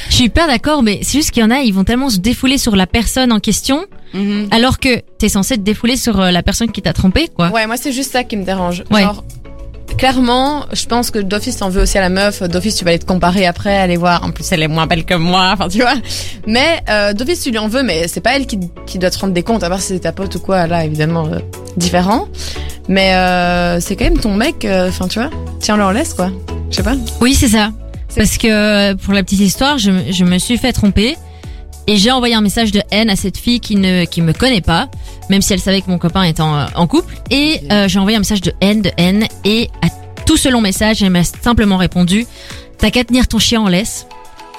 Je suis hyper d'accord, mais c'est juste qu'il y en a, ils vont tellement se défouler sur la personne en question, Mhm. alors que t'es censé te défouler sur euh, la personne qui t'a trompé, quoi. Ouais, moi, c'est juste ça qui me dérange. Ouais. Genre, clairement, je pense que d'office, t'en veux aussi à la meuf. D'office, tu vas aller te comparer après, aller voir. En plus, elle est moins belle que moi. Enfin, tu vois. Mais euh, d'office, tu lui en veux, mais c'est pas elle qui, qui doit te rendre des comptes. À part si c'est ta pote ou quoi, là, évidemment, euh, différent. Mais euh, c'est quand même ton mec. euh, Enfin, tu vois. Tiens-le en laisse, quoi. Je sais pas. Oui, c'est ça. Parce que pour la petite histoire, je, me- je me suis fait tromper et j'ai envoyé un message de haine à cette fille qui ne qui me connaît pas, même si elle savait que mon copain était en, en couple. Et euh, j'ai envoyé un message de haine, de haine et ce long message, elle m'a simplement répondu "T'as qu'à tenir ton chien en laisse."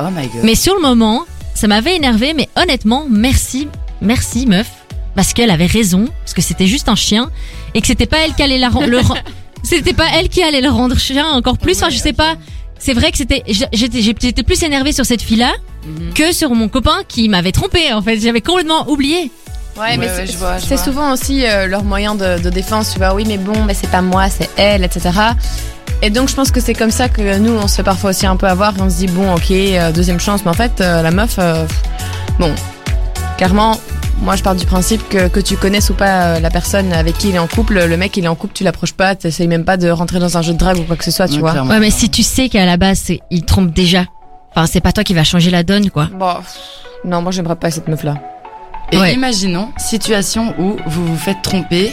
Oh my god. Mais sur le moment, ça m'avait énervé, mais honnêtement, merci, merci meuf, parce qu'elle avait raison, parce que c'était juste un chien et que c'était pas elle qui allait la le c'était pas elle qui allait le rendre chien encore plus. Enfin, je sais pas. C'est vrai que c'était, j'étais, j'étais plus énervée sur cette fille-là Mhm. que sur mon copain qui m'avait trompé. En fait, j'avais complètement oublié. Ouais, mais Ouais, ouais, c'est- je vois, je c'est vois. souvent aussi euh, leur moyen de, de défense. Tu vois, oui, mais bon, mais c'est pas moi, c'est elle, etc. Et donc, je pense que c'est comme ça que nous, on se fait parfois aussi un peu avoir. Et on se dit, bon, ok, euh, deuxième chance. Mais en fait, euh, la meuf, euh, bon, clairement, moi, je pars du principe que, que tu connaisses ou pas euh, la personne avec qui il est en couple, le mec, il est en couple, tu l'approches pas, t'essayes même pas de rentrer dans un jeu de drague ou quoi que ce soit, tu Ouais, vois. Ouais, mais si tu sais qu'à la base, il trompe déjà. Enfin, c'est pas toi qui va changer la donne, quoi. Bon, non, moi, j'aimerais pas cette meuf-là. Et Ouais. imaginons, situation où vous vous faites tromper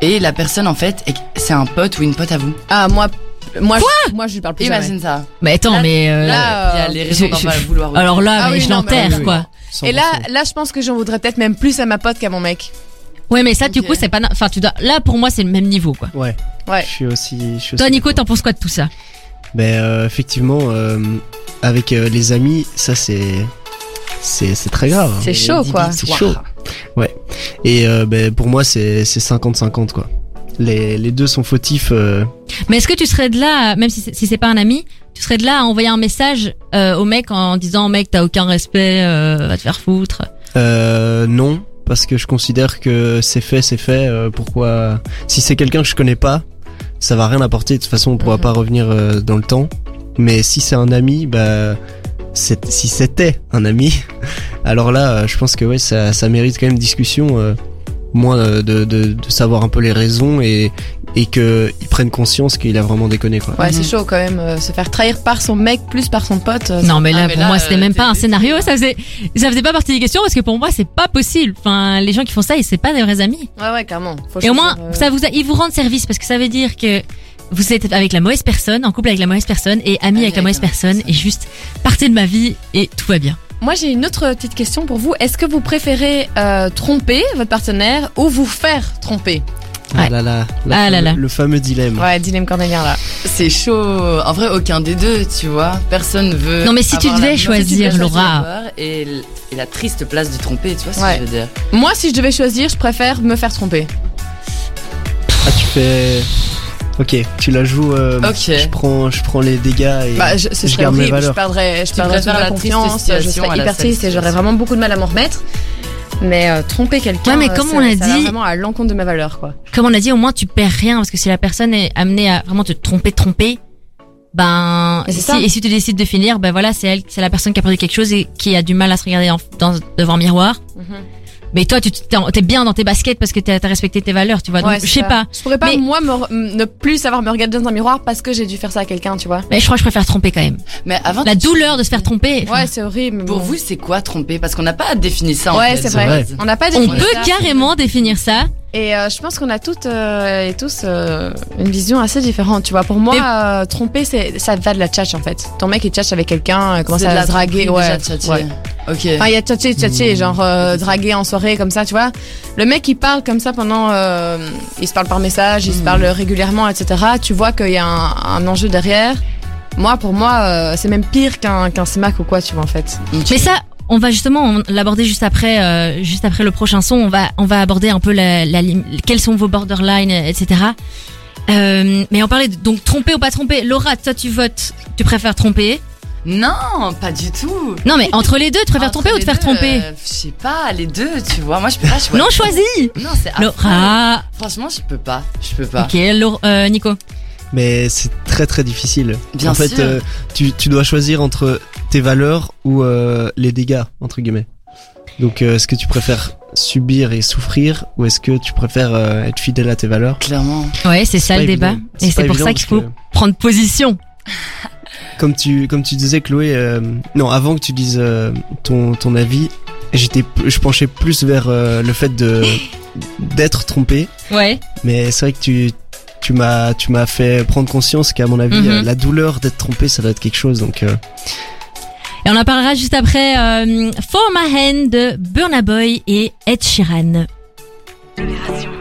et la personne en fait, est- c'est un pote ou une pote à vous. Ah, moi, moi, je, moi, je lui parle plus jamais. Imagine ça. Mais attends, Là- mais euh, là, Il y a les raisons je- d'en je- pas vouloir. alors là, Ah mais oui, je l'enterre, oui, quoi. Et là, là, je pense que j'en voudrais peut-être même plus à ma pote qu'à mon mec. Ouais, mais ça, du coup, c'est pas, enfin, tu dois, là, pour moi, c'est le même niveau, quoi. Ouais. Ouais. Je suis aussi. Je suis Toi, aussi Nico, t'en penses quoi de tout ça? Ben euh, effectivement, euh, avec euh, les amis, ça c'est c'est c'est très grave. hein. C'est chaud, quoi. C'est chaud. Ouais. Et euh, ben pour moi c'est c'est 50-50 quoi. Les les deux sont fautifs. euh, Mais est-ce que tu serais de là, même si c'est, si c'est pas un ami, tu serais de là à envoyer un message euh, au mec en disant mec t'as aucun respect, euh, va te faire foutre? euh, non, parce que je considère que c'est fait, c'est fait. euh, pourquoi Si c'est quelqu'un que je connais pas, ça va rien apporter. De toute façon, on pourra Mhm. pas revenir euh, dans le temps. Mais si c'est un ami, bah si c'était un ami, alors là, euh, je pense que ouais, ça, ça mérite quand même discussion. euh, moins euh, de, de, de savoir un peu les raisons et et que ils prennent conscience qu'il a vraiment déconné quoi. Ouais, Mhm. c'est chaud quand même. euh, se faire trahir par son mec plus par son pote. euh, Non mais là Ah, mais pour là, moi c'était même pas un scénario, ça faisait, ça faisait pas partie des questions parce que pour moi c'est pas possible. Enfin les gens qui font ça, ils c'est pas des vrais amis. Ouais, ouais, carrément. Faut Et au moins euh, ça vous, a- ils vous rendent service parce que ça veut dire que vous êtes avec la mauvaise personne, en couple avec la mauvaise personne et ami avec la mauvaise personne et juste partez de ma vie et tout va bien. Moi, j'ai une autre petite question pour vous. Est-ce que vous préférez euh, tromper votre partenaire ou vous faire tromper? Ah Ouais. là Ah là fameux- là. le fameux dilemme. Ouais, dilemme cornélien là. C'est chaud. En vrai, aucun des deux, tu vois. Personne veut. Non, mais si tu devais la- choisir, si tu devais Laura. Et, l- et la triste place de tromper, tu vois ce Ouais. que je veux dire. Moi, si je devais choisir, je préfère me faire tromper. Ah tu fais. Ok, tu la joues. euh, Ok. Je prends, je prends les dégâts et Bah, je, ce je garde mes horrible, je valeurs. perdrais, je perdrais toute préfères ma la confiance, je serais la hyper triste et j'aurais vraiment beaucoup de mal à m'en remettre. Mais euh, tromper quelqu'un, Ouais, mais euh, comme ça- on a ça va dit- vraiment à l'encontre de mes valeurs, quoi. Comme on a dit, au moins tu perds rien parce que si la personne est amenée à vraiment te tromper, tromper, ben Et c'est si, ça. et si tu décides de finir, ben voilà, c'est elle, c'est la personne qui a perdu quelque chose et qui a du mal à se regarder en- dans, devant un miroir. Mais toi, tu t'es t'es bien dans tes baskets parce que t'as as respecté tes valeurs, tu vois. Donc Ouais, je c'est sais pas. Je pourrais pas, Mais- moi, me ne plus savoir me regarder dans un miroir parce que j'ai dû faire ça à quelqu'un, tu vois. Mais je crois que je préfère tromper quand même. Mais avant, La tu- douleur de se faire tromper. Ouais, c'est horrible. Pour bon. vous, c'est quoi tromper? Parce qu'on n'a pas défini ça. en Ouais, c'est de vrai. On n'a pas On défini peut ça. carrément définir ça. Et euh, je pense qu'on a toutes euh, et tous euh, une vision assez différente. Tu vois, pour moi, euh, tromper, c'est ça va de la tchatch en fait. Ton mec il tchatche avec quelqu'un, euh, commence à la draguer, ouais. déjà, ouais. Ok. Enfin, il y a tchatcher, tchatcher, Mmh. genre euh, draguer en soirée comme ça, tu vois. Le mec il parle comme ça pendant, euh, il se parle par message, il se Mmh. parle régulièrement, etc. Tu vois qu'il y a un, un enjeu derrière. Moi, pour moi, euh, c'est même pire qu'un qu'un smack ou quoi, tu vois en fait. Ok. Mais ça, on va justement l'aborder juste après, euh, juste après le prochain son. On va, on va aborder un peu la, quels sont vos borderlines, etc. Euh, mais on parlait de, donc tromper ou pas tromper. Laura, toi tu votes, tu préfères tromper? Non, pas du tout. Non, mais entre les deux, tu préfères tromper ou te faire deux, tromper? euh, Je sais pas, les deux, tu vois. Moi, je peux pas choisir. Non, choisis. Non, c'est. Laura. Franchement, je peux pas. Je peux pas. Ok, Laura- euh, Nico. Mais c'est très très difficile. Bien en fait, euh, tu, tu dois choisir entre tes valeurs ou euh, les dégâts, entre guillemets. Donc, euh, est-ce que tu préfères subir et souffrir ou est-ce que tu préfères euh, être fidèle à tes valeurs? Clairement. Ouais, c'est ça le débat. Et c'est pour ça qu'il faut prendre position. Comme tu, comme tu disais, Chloé, euh, non, avant que tu dises euh, ton, ton avis, j'étais, je penchais plus vers euh, le fait de d'être trompé. Ouais. Mais c'est vrai que tu, tu m'as, tu m'as fait prendre conscience qu'à mon avis, Mhm. la douleur d'être trompé, ça doit être quelque chose. Donc, euh, Et on en parlera juste après euh, For My Hand de Burna Boy et Ed Sheeran.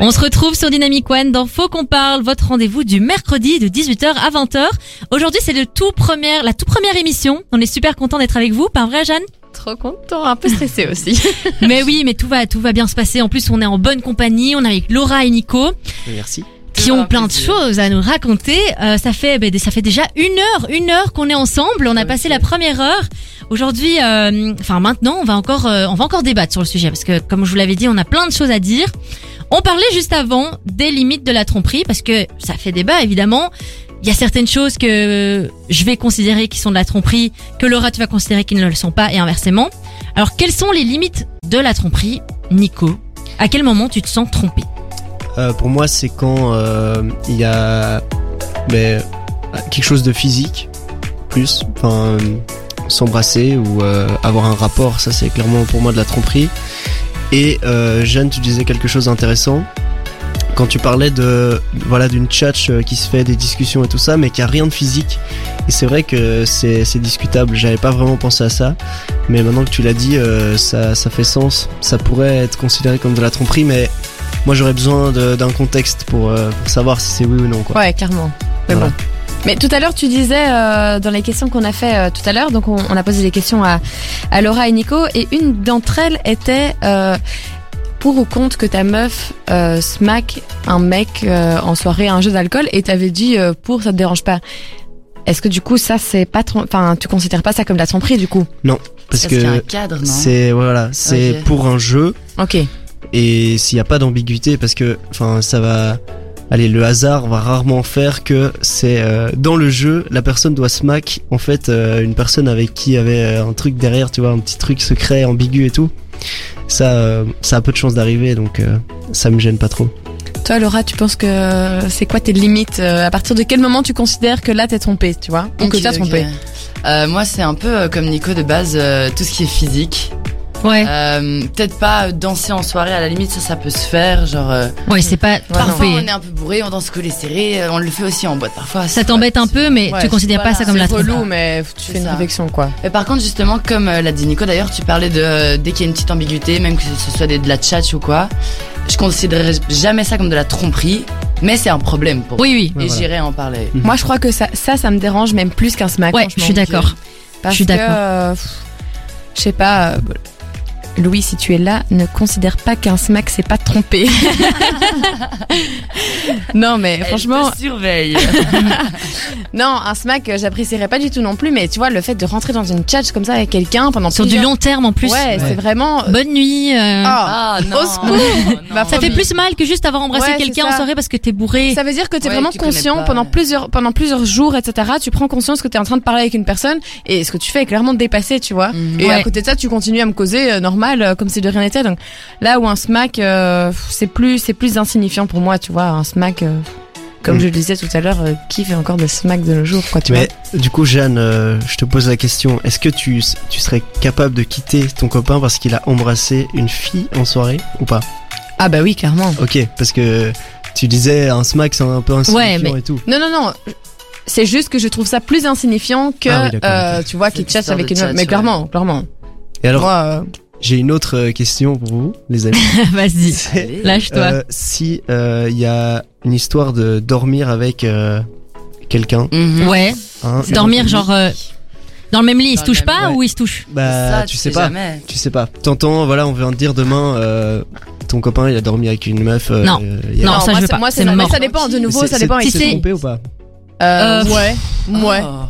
On se retrouve sur Dynamic One dans Faut qu'on parle, votre rendez-vous du mercredi de 18h à 20h. Aujourd'hui, c'est le tout première, la toute première émission. On est super content d'être avec vous, pas vrai, Jeanne? Trop content, un peu stressé aussi. Mais oui, mais tout va, tout va bien se passer. En plus, on est en bonne compagnie. On est avec Laura et Nico merci. Qui ont plein de choses à nous raconter. Euh, ça fait, ben, ça fait déjà une heure, une heure qu'on est ensemble. On a passé la première heure. Aujourd'hui, euh, enfin maintenant, on va encore, euh, on va encore débattre sur le sujet parce que, comme je vous l'avais dit, on a plein de choses à dire. On parlait juste avant des limites de la tromperie parce que ça fait débat évidemment. Il y a certaines choses que je vais considérer qui sont de la tromperie, que Laura tu vas considérer qui ne le sont pas et inversement. Alors quelles sont les limites de la tromperie, Nico À quel moment tu te sens trompé Euh, pour moi, c'est quand euh, il y a ben, quelque chose de physique, plus, enfin, s'embrasser ou euh, avoir un rapport, ça c'est clairement pour moi de la tromperie. Et Jeanne, tu disais quelque chose d'intéressant quand tu parlais de voilà d'une tchatch qui se fait des discussions et tout ça, mais qui a rien de physique. Et c'est vrai que c'est discutable. J'avais pas vraiment pensé à ça, mais maintenant que tu l'as dit, ça ça fait sens. Ça pourrait être considéré comme de la tromperie, mais moi j'aurais besoin d'un contexte pour, euh, pour savoir si c'est oui ou non quoi. Ouais, clairement. Mais Voilà. bon. Mais tout à l'heure, tu disais euh, dans les questions qu'on a fait euh, tout à l'heure, donc on, on a posé des questions à, à Laura et Nico, et une d'entre elles était euh, pour ou contre que ta meuf euh, smack un mec euh, en soirée à un jeu d'alcool, et t'avais dit euh, pour, ça te dérange pas. Est-ce que du coup ça c'est pas enfin tu considères pas ça comme de la tromperie du coup? Parce y a un que cadre, non? c'est voilà, c'est pour un jeu Ok. Et s'il n'y a pas d'ambiguïté, parce que enfin ça va. Allez, le hasard va rarement faire que c'est euh, dans le jeu, la personne doit smack en fait euh, une personne avec qui il y avait euh, un truc derrière, tu vois, un petit truc secret, ambigu et tout. Ça, euh, ça a peu de chances d'arriver, donc euh, ça me gêne pas trop. Toi Laura, tu penses que c'est quoi tes limites euh, À partir de quel moment tu considères que là t'es trompée, tu vois Ou que Ok, t'as trompé? Euh, moi, c'est un peu comme Nico de base, euh, tout ce qui est physique. Ouais. Euh, Peut-être pas euh, danser en soirée, à la limite, ça, ça peut se faire. Genre, euh, Ouais, c'est pas parfois, on est un peu bourré, on danse collé serré, euh, on le fait aussi en boîte parfois. Ça t'embête un peu, mais Ouais, tu considères pas ça comme c'est la C'est tromperie. relou, mais tu C'est fais une réflexion quoi. Mais par contre, justement, comme l'a dit Nico, d'ailleurs, tu parlais de euh, dès qu'il y a une petite ambiguïté, même que ce soit des- de la tchatch ou quoi, je considérerais jamais ça comme de la tromperie, mais c'est un problème pour Oui, oui. Et voilà. j'irai en parler. Moi, je crois que ça, ça, ça me dérange même plus qu'un smack. Ouais, je suis d'accord. Je suis d'accord. je sais pas. euh, Louis, si tu es là, ne considère pas qu'un smack c'est pas trompé. non, mais franchement, surveille. non, un smack, euh, j'apprécierais pas du tout non plus. Mais tu vois, le fait de rentrer dans une chat comme ça avec quelqu'un pendant Sur du long terme en plus. ouais, c'est vraiment. Bonne nuit. euh, Ah, Ah non. Au secours. non. Bah, Ça fait plus mal que juste avoir embrassé Ouais, c'est quelqu'un en ça. soirée parce que t'es bourré. Ça veut dire que tu es Ouais, vraiment tu connais conscient pas, pendant ouais. plusieurs pendant plusieurs jours, etc. Tu prends conscience que tu es en train de parler avec une personne et ce que tu fais est clairement dépassé, tu vois. Mhm. Et Ouais. à côté de ça, tu continues à me causer euh, normal, euh, comme si de rien n'était. Donc là où un smack, euh, c'est plus c'est plus insignifiant pour moi, tu vois. Un smack, euh, comme Mhm. je le disais tout à l'heure, euh, qui fait encore des smacks de nos jours, quoi, tu Mais du coup, Jeanne, euh, je te pose la question est-ce que tu, tu serais capable de quitter ton copain parce qu'il a embrassé une fille en soirée ou pas? Ah bah oui, clairement. Ok, parce que tu disais un smack, c'est un peu insignifiant mais- et tout. Non, non, non. C'est juste que je trouve ça plus insignifiant que, Ah oui, euh, tu vois, qu'il histoire avec une. chat, Mais ouais. clairement, clairement. Et alors, Moi, euh, j'ai une autre euh, question pour vous, les amis. Vas-y, lâche-toi. euh, si il y a une histoire de dormir avec euh, quelqu'un, Mhm. ouais. hein, Dormir genre euh, dans le même lit, ils se Dans le touchent même- pas ouais. ou ils se touchent bah Ça, tu sais sais pas, jamais. tu sais pas. T'entends, voilà, on vient de dire demain, euh, ton copain il a dormi avec une meuf. euh, Non. euh, il Non, ça, moi, je veux c'est- pas. Moi, C'est c'est mais mort. ça dépend. De nouveau, C'est- ça c'est- dépend. Si C'est c'est- trompé ou pas Euh, Euh, ouais, ouais. Oh.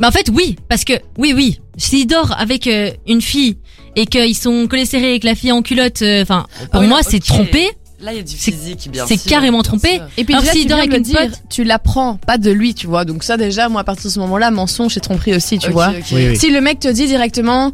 Bah en fait oui, parce que oui oui, s'il dort avec euh, une fille et qu'ils sont collés serrés avec la fille en culotte, euh, enfin pour oui, moi c'est trompé. Là, il y a du C'est- physique, bien c'est sûr, carrément trompé. Et puis Alors, déjà, s'il tu viens de le dire, pote- tu l'apprends, pas de lui, tu vois. Donc ça, déjà, moi, à partir de ce moment-là, mensonge et tromperie aussi, tu vois. ok. Oui, oui. Si le mec te dit directement,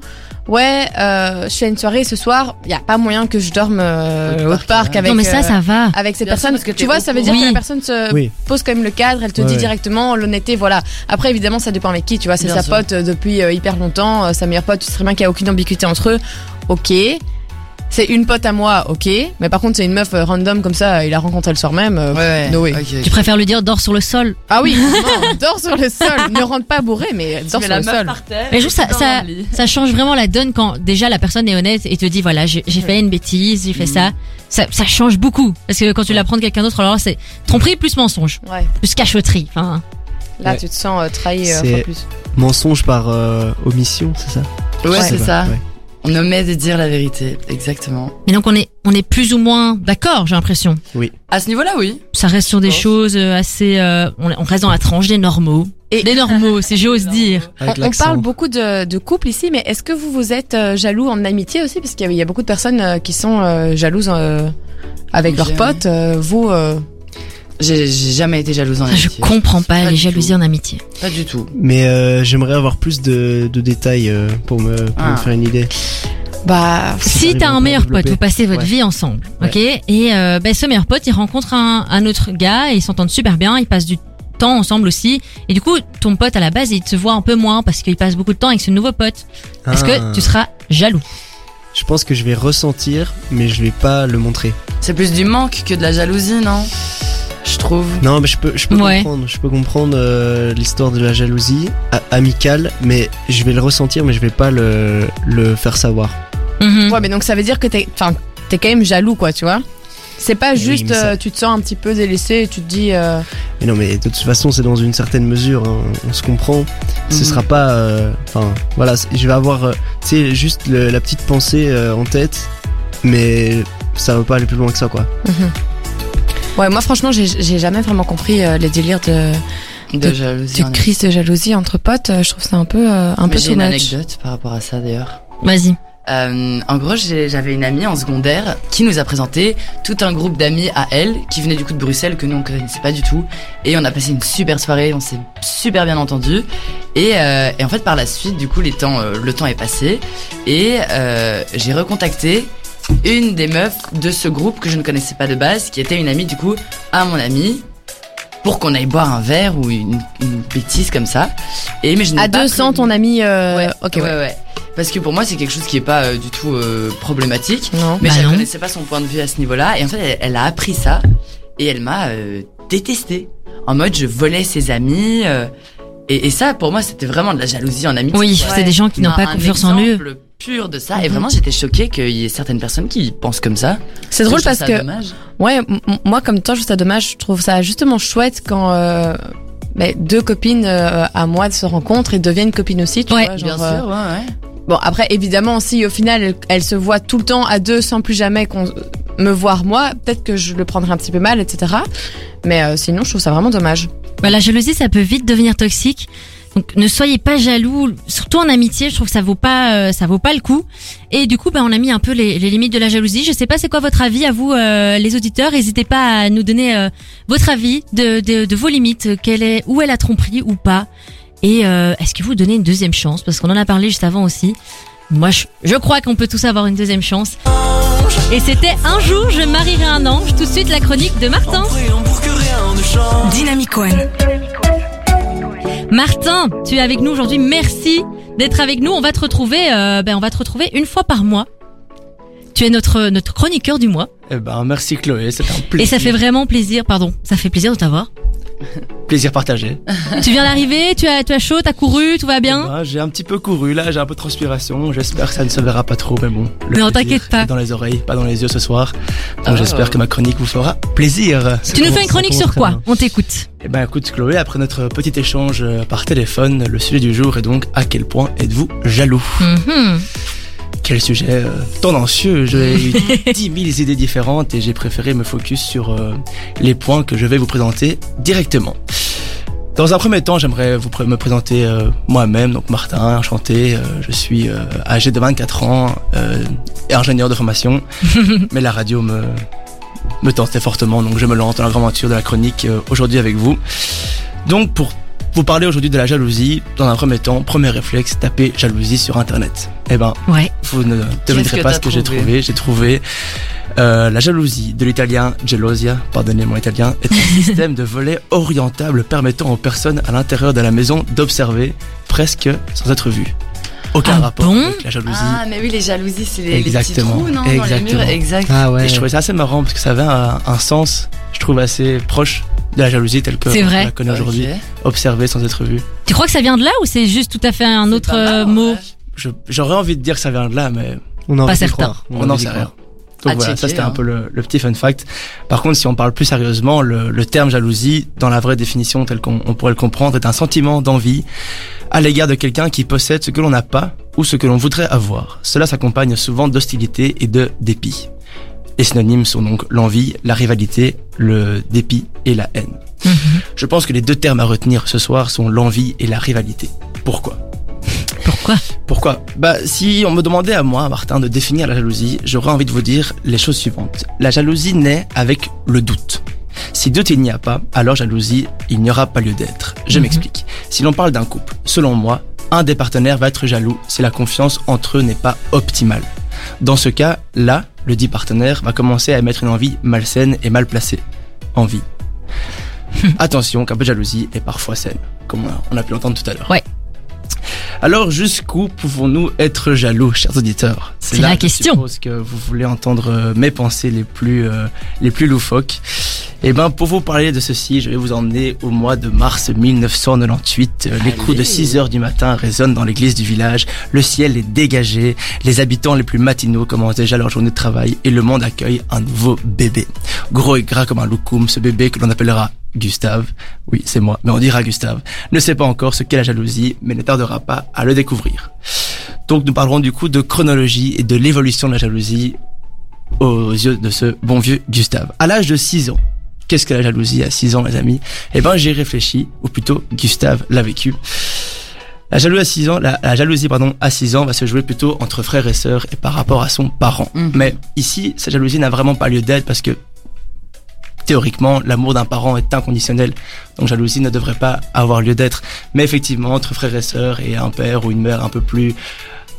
ouais, euh, je fais une soirée ce soir, y a pas moyen que je dorme euh, Au au parc, parc ouais. avec. non mais ça euh, ça va. avec ces Bien sûr, personnes, parce que tu vois, ça veut dire que la personne se Oui. pose quand même le cadre, elle te Ouais, dit ouais. directement l'honnêteté, voilà. Après, évidemment, ça dépend avec qui, tu vois. C'est sa sûr. pote euh, depuis euh, hyper longtemps, sa meilleure pote, tu sais très bien qu'il y a aucune ambiguïté entre eux. Ok. C'est une pote à moi, ok. Mais par contre, c'est une meuf euh, random comme ça, il a rencontré le soir même. euh, Ouais, ouais. no way. Ok, ok. Tu préfères lui dire dors sur le sol. Ah oui, non, dors sur le sol. ne rentre pas bourré, mais dors sur le la meuf sol. terre Mais trouve ça ça ça change vraiment la donne quand déjà la personne est honnête et te dit voilà j'ai j'ai fait une bêtise, j'ai fait Mhm. ça. Ça ça change beaucoup parce que quand tu l'apprends de quelqu'un d'autre alors là c'est tromperie plus mensonge, Ouais. plus cachotterie. Enfin Là, Ouais. tu te sens euh, trahi euh, C'est- fois plus. Mensonge par euh, omission, c'est ça? Ouais, Je sais c'est pas, ça. ouais. On omet de dire la vérité, exactement. mais donc on est on est plus ou moins d'accord j'ai l'impression. À ce niveau-là, oui. Ça reste sur des choses euh, assez euh, on, on reste dans la tranche des normaux. Et- Des normaux, si j'ose dire. On, Avec on l'accent. parle beaucoup de, de couple ici, mais est-ce que vous vous êtes euh, jaloux en amitié aussi? Parce qu'il y a- il y, a beaucoup de personnes euh, qui sont euh, jalouses euh, avec leurs Jamais. potes. Euh, vous, euh, J'ai j'ai jamais été jalouse en je amitié. comprends pas, Pas les jalousies tout. en amitié. Pas du tout. Mais euh, j'aimerais avoir plus de, de détails euh, pour me, pour me Ah. faire une idée. bah, Si t'as un meilleur pote, vous passez votre Ouais. vie ensemble, ok? Et euh, ben, ce meilleur pote, il rencontre un, un autre gars et ils s'entendent super bien, ils passent du temps ensemble aussi. Et du coup, ton pote à la base, il te voit un peu moins parce qu'il passe beaucoup de temps avec ce nouveau pote. Est-ce Ah. que tu seras jaloux? Je pense que je vais ressentir, mais je vais pas le montrer. C'est plus du manque que de la jalousie, non? Je trouve. Non, mais je peux, je peux Ouais. comprendre. Je peux comprendre euh, l'histoire de la jalousie amicale, mais je vais le ressentir, mais je vais pas le, le faire savoir. Mhm. ouais, mais donc ça veut dire que t'es, enfin, t'es quand même jaloux, quoi, tu vois C'est pas juste, ça- euh, tu te sens un petit peu délaissé et tu te dis, euh, Mais non, mais de toute façon, c'est dans une certaine mesure. hein, On se comprend. Ce Mhm. sera pas. euh, Enfin, voilà. Je vais avoir, euh, tu sais, juste le- la petite pensée euh, en tête, mais ça va pas aller plus loin que ça, quoi. Ouais, moi franchement, j'ai, jamais vraiment compris euh, les délires de, De, De- jalousie. de crise de jalousie entre potes. Euh, Je trouve ça un peu, euh, un Mais peu J'ai une anecdote par rapport à ça d'ailleurs. Vas-y. Euh, en gros, j'avais une amie en secondaire qui nous a présenté tout un groupe d'amis à elle qui venaient du coup de Bruxelles que nous on connaissait pas du tout et on a passé une super soirée, on s'est super bien entendu et, euh, et en fait par la suite du coup les temps, euh, le temps est passé et euh, j'ai recontacté une des meufs de ce groupe que je ne connaissais pas de base qui était une amie du coup à mon amie pour qu'on aille boire un verre ou une, une bêtise comme ça et mais je n'ai À pas 200, prévenu. ton ami, euh, Ouais, ok, ouais, ouais. ouais. Parce que pour moi, c'est quelque chose qui est pas euh, du tout euh, problématique. Non. Mais Bah je ne connaissais pas son point de vue à ce niveau-là. Et en fait, elle, elle a appris ça. Et elle m'a euh, détesté. En mode, je volais ses amis. euh, et, et ça, pour moi, c'était vraiment de la jalousie en amitié. Oui, c'est des gens qui n'ont pas confiance en eux. Pur de ça. Et Mhm. vraiment, j'étais choquée qu'il y ait certaines personnes qui pensent comme ça. C'est drôle parce ça que dommage. Ouais, moi comme toi, je trouve ça dommage. Je trouve ça justement chouette quand euh, ben, deux copines euh, à moi se rencontrent et deviennent copines aussi. Tu Ouais. vois, genre, Bien euh, sûr, ouais, ouais. Bon, après, évidemment, si au final, elle, elle se voit tout le temps à deux sans plus jamais qu'on me voir moi, peut-être que je le prendrais un petit peu mal, etc. Mais euh, sinon, je trouve ça vraiment dommage. Bah, la jalousie, ça peut vite devenir toxique. Donc ne soyez pas jaloux, surtout en amitié. Je trouve que ça vaut pas, euh, ça vaut pas le coup. Et du coup, bah, on a mis un peu les, limites de la jalousie. Je sais pas, c'est quoi votre avis à vous, euh, les auditeurs N'hésitez pas à nous donner euh, votre avis de, de, de vos limites. Quelle est, où est la tromperie ou pas Et euh, est-ce que vous donnez une deuxième chance? Parce qu'on en a parlé juste avant aussi. Moi, je, je crois qu'on peut tous avoir une deuxième chance. Et c'était un jour, je marierai un ange. Tout de suite, la chronique de Martin. Dynamic One. Martin, tu es avec nous aujourd'hui. Merci d'être avec nous. On va te retrouver, euh, ben on va te retrouver une fois par mois. Tu es notre notre chroniqueur du mois Eh ben, merci Chloé, c'était un et plaisir. ça fait vraiment plaisir. Pardon, ça fait plaisir de t'avoir. plaisir partagé. tu viens d'arriver, tu as tu as chaud, t'as couru, tout va Eh bien. ben, j'ai un petit peu couru là, j'ai un peu de transpiration. J'espère que ça ne se verra pas trop, mais bon. le Non, t'inquiète pas. est Dans les oreilles, pas dans les yeux ce soir. Donc Oh. j'espère que ma chronique vous fera plaisir. Tu nous fais une chronique sur quoi? On t'écoute. Eh ben écoute Chloé, après notre petit échange euh, par téléphone, le sujet du jour est donc à quel point êtes-vous jaloux? Mhm. Quel sujet euh, tendancieux, j'ai eu 10 000 idées différentes et j'ai préféré me focus sur euh, les points que je vais vous présenter directement. Dans un premier temps, j'aimerais vous pr- me présenter euh, moi-même, donc Martin, enchanté, euh, je suis euh, âgé de 24 ans, et ingénieur de formation, mais la radio me, me tentait fortement, donc je me lance dans la grande aventure de la chronique aujourd'hui avec vous. Donc pour vous parler aujourd'hui de la jalousie, dans un premier temps, premier réflexe, tapez jalousie sur internet. Eh ben, Ouais. vous ne devinerez pas ce que j'ai trouvé. J'ai trouvé euh, la jalousie de l'italien gelosia, pardonnez mon italien, est un système de volets orientable permettant aux personnes à l'intérieur de la maison d'observer presque sans être vues. Aucun Ah rapport bon avec la jalousie. Ah, mais oui, les jalousies, c'est les, les petits Exactement. trous, non Dans les Exactement. murs, exact. Ah ouais. Et je trouvais ça assez marrant parce que ça avait un, un sens, je trouve, assez proche de la jalousie telle que C'est on vrai. la connaît aujourd'hui. Ok. Observer sans être vu. Tu crois que ça vient de là ou c'est juste tout à fait un autre mal, euh, en mot J'aurais envie de dire que ça vient de là, mais On a Pas certain. on n'en sait rien. Donc À voilà, ça c'était un hein. peu le, le petit fun fact. Par contre, si on parle plus sérieusement, le, le terme jalousie, dans la vraie définition telle qu'on on pourrait le comprendre, est un sentiment d'envie à l'égard de quelqu'un qui possède ce que l'on n'a pas ou ce que l'on voudrait avoir. Cela s'accompagne souvent d'hostilité et de dépit. Les synonymes sont donc l'envie, la rivalité, le dépit et la haine. Mhm. Je pense que les deux termes à retenir ce soir sont l'envie et la rivalité. Pourquoi? Pourquoi? Pourquoi? Bah, si on me demandait à moi, Martin, de définir la jalousie, j'aurais envie de vous dire les choses suivantes. La jalousie naît avec le doute. Si doute il n'y a pas, alors jalousie, il n'y aura pas lieu d'être. Je Mhm. m'explique. Si l'on parle d'un couple, selon moi, un des partenaires va être jaloux si la confiance entre eux n'est pas optimale. Dans ce cas, là, le dit partenaire va commencer à émettre une envie malsaine et mal placée. Envie. Attention qu'un peu de jalousie est parfois saine, comme on a- pu l'entendre tout à l'heure. Ouais. Alors jusqu'où pouvons-nous être jaloux, chers auditeurs? C'est la que question. Je suppose que vous voulez entendre euh, mes pensées les plus euh, les plus loufoques. Et ben pour vous parler de ceci, je vais vous emmener au mois de mars 1998. Euh, Les coups de Allez. 6 heures du matin résonnent dans l'église du village. Le ciel est dégagé. Les habitants les plus matinaux commencent déjà leur journée de travail et le monde accueille un nouveau bébé. Gros et gras comme un loukoum, ce bébé que l'on appellera Gustave, oui c'est moi, mais on dira Gustave, ne sait pas encore ce qu'est la jalousie, mais ne tardera pas à le découvrir. Donc nous parlerons du coup de chronologie et de l'évolution de la jalousie aux yeux de ce bon vieux Gustave. À l'âge de 6 ans, qu'est-ce que la jalousie à 6 ans les amis? Eh ben j'ai réfléchi, ou plutôt Gustave l'a vécu. La jalousie à 6 ans, la, la jalousie pardon, à 6 ans va se jouer plutôt entre frères et sœurs et par rapport à son parent. Mhm. Mais ici, cette jalousie n'a vraiment pas lieu d'être parce que théoriquement, l'amour d'un parent est inconditionnel. Donc jalousie ne devrait pas avoir lieu d'être. Mais effectivement, entre frères et sœurs et un père ou une mère un peu plus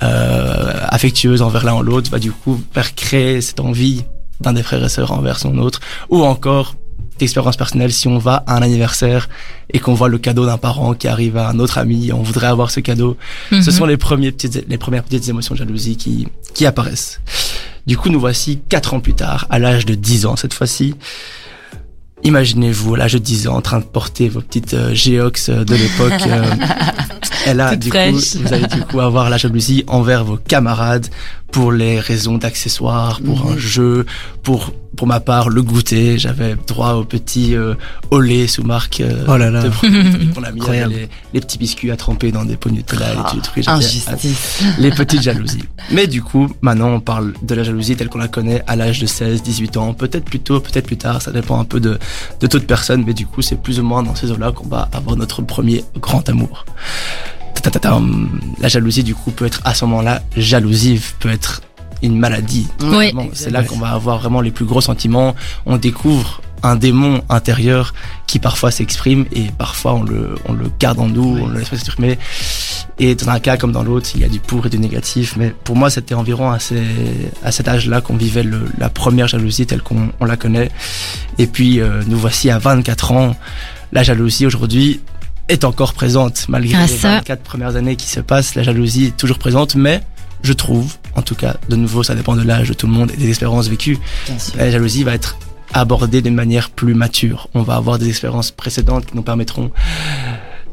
euh, affectueuse envers l'un ou l'autre, va du coup faire créer cette envie d'un des frères et sœurs envers son autre. Ou encore, d'expérience personnelle, si on va à un anniversaire et qu'on voit le cadeau d'un parent qui arrive à un autre ami et on voudrait avoir ce cadeau, ce Mhm. sont les, premiers petites, les premières petites émotions de jalousie qui, qui apparaissent. Du coup, nous voici quatre ans plus tard, à l'âge de 10 ans cette fois-ci. Imaginez-vous, à l'âge de 10 ans, en train de porter vos petites euh, Geox euh, de l'époque. euh, et là, du coup, vous allez du coup avoir la jalousie envers vos camarades pour les raisons d'accessoires, pour Mhm. un jeu, pour pour ma part, le goûter. J'avais droit au petit euh, au lait sous marque euh, Oh là là. de avec les, les petits biscuits à tremper dans des pots Nutella et Ah, tout le truc. J'avais- Injustice. les petites jalousies. Mais du coup, maintenant, on parle de la jalousie telle qu'on la connaît à l'âge de 16, 18 ans, peut-être plus tôt, peut-être plus tard, ça dépend un peu de, de toute personne, mais du coup, c'est plus ou moins dans ces eaux-là qu'on va avoir notre premier grand amour. La jalousie, du coup, peut être à ce moment-là jalousive, peut être une maladie. Oui. C'est là qu'on va avoir vraiment les plus gros sentiments. On découvre un démon intérieur qui parfois s'exprime et parfois on le, on le garde en nous, on le laisse pas s'exprimer. Et dans un cas comme dans l'autre, il y a du pour et du négatif. Mais pour moi, c'était environ à, ces, à cet âge-là qu'on vivait le, la première jalousie telle qu'on on la connaît. Et puis, euh, nous voici à 24 ans. La jalousie aujourd'hui est encore présente. Malgré Ah, les ça. 24 premières années qui se passent, la jalousie est toujours présente. Mais je trouve, en tout cas, de nouveau, ça dépend de l'âge de tout le monde et des expériences vécues, la jalousie va être abordée d'une manière plus mature. On va avoir des expériences précédentes qui nous permettront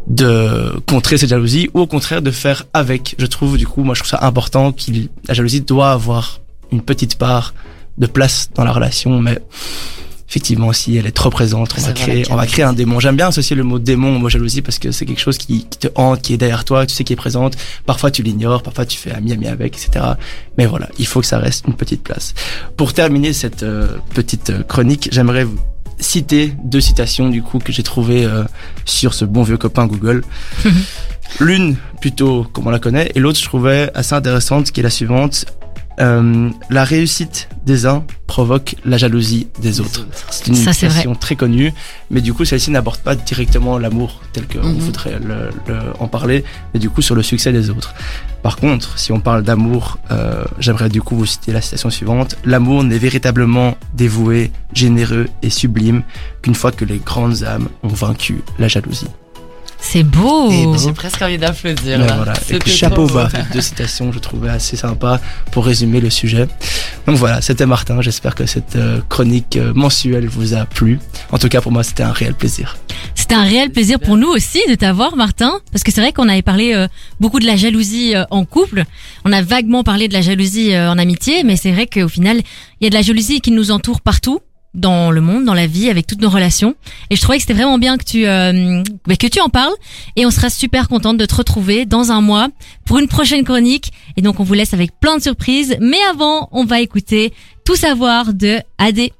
de contrer cette jalousie ou au contraire de faire avec. Je trouve du coup, moi je trouve ça important qu'il la jalousie doit avoir une petite part de place dans la relation, mais effectivement si elle est trop présente, on va créer, on va créer un démon. J'aime bien associer le mot démon au mot jalousie parce que c'est quelque chose qui, qui te hante, qui est derrière toi, tu sais qui est présente. Parfois tu l'ignores, parfois tu fais ami ami avec, etc. Mais voilà, il faut que ça reste une petite place. Pour terminer cette euh, petite euh, chronique, j'aimerais vous citer deux citations du coup que j'ai trouvées euh, sur ce bon vieux copain Google. L'une plutôt comme on la connaît et l'autre je trouvais assez intéressante qui est la suivante. Euh, la réussite des uns provoque la jalousie des autres. C'est une Ça, citation très connue, mais du coup celle-ci n'aborde pas directement l'amour tel qu'on Mhm. voudrait le, le- en parler, mais du coup sur le succès des autres. Par contre, si on parle d'amour, euh, j'aimerais du coup vous citer la citation suivante. L'amour n'est véritablement dévoué, généreux et sublime qu'une fois que les grandes âmes ont vaincu la jalousie. C'est beau. Ben, J'ai presque envie d'applaudir. Voilà. Chapeau beau. bas. Deux citations, je trouvais assez sympa pour résumer le sujet. Donc voilà, c'était Martin. J'espère que cette euh, chronique euh, mensuelle vous a plu. En tout cas, pour moi, c'était un réel plaisir. C'était un réel plaisir pour nous aussi de t'avoir, Martin, parce que c'est vrai qu'on avait parlé euh, beaucoup de la jalousie euh, en couple. On a vaguement parlé de la jalousie euh, en amitié, mais c'est vrai qu'au final, il y a de la jalousie qui nous entoure partout dans le monde, dans la vie, avec toutes nos relations. Et je trouvais que c'était vraiment bien que tu euh, bah, que tu en parles. Et on sera super contente de te retrouver dans un mois pour une prochaine chronique. Et donc on vous laisse avec plein de surprises. Mais avant, on va écouter Tout savoir de AD.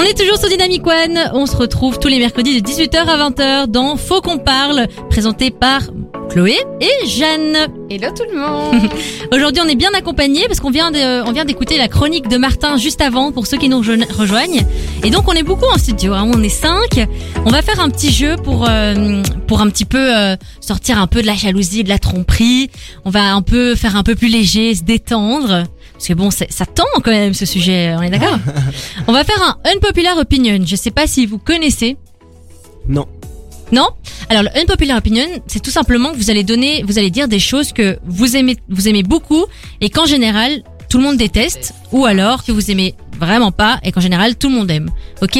On est toujours sur Dynamic One. On se retrouve tous les mercredis de 18h à 20h dans Faut qu'on parle, présenté par Chloé et Jeanne. Hello tout le monde Aujourd'hui, on est bien accompagnés parce qu'on vient de, on vient d'écouter la chronique de Martin juste avant pour ceux qui nous rejoignent- rejoignent. Et donc, on est beaucoup en studio. hein. On est cinq. On va faire un petit jeu pour euh, pour un petit peu euh, sortir un peu de la jalousie, de la tromperie. On va un peu faire un peu plus léger, se détendre. Parce que bon, ça tend quand même ce sujet. On est d'accord On va faire un unpopular opinion. Je sais pas si vous connaissez. Non. Non? Alors le unpopular opinion, c'est tout simplement que vous allez donner, vous allez dire des choses que vous aimez, vous aimez beaucoup et qu'en général tout le monde déteste, ou alors que vous aimez vraiment pas et qu'en général tout le monde aime. Ok?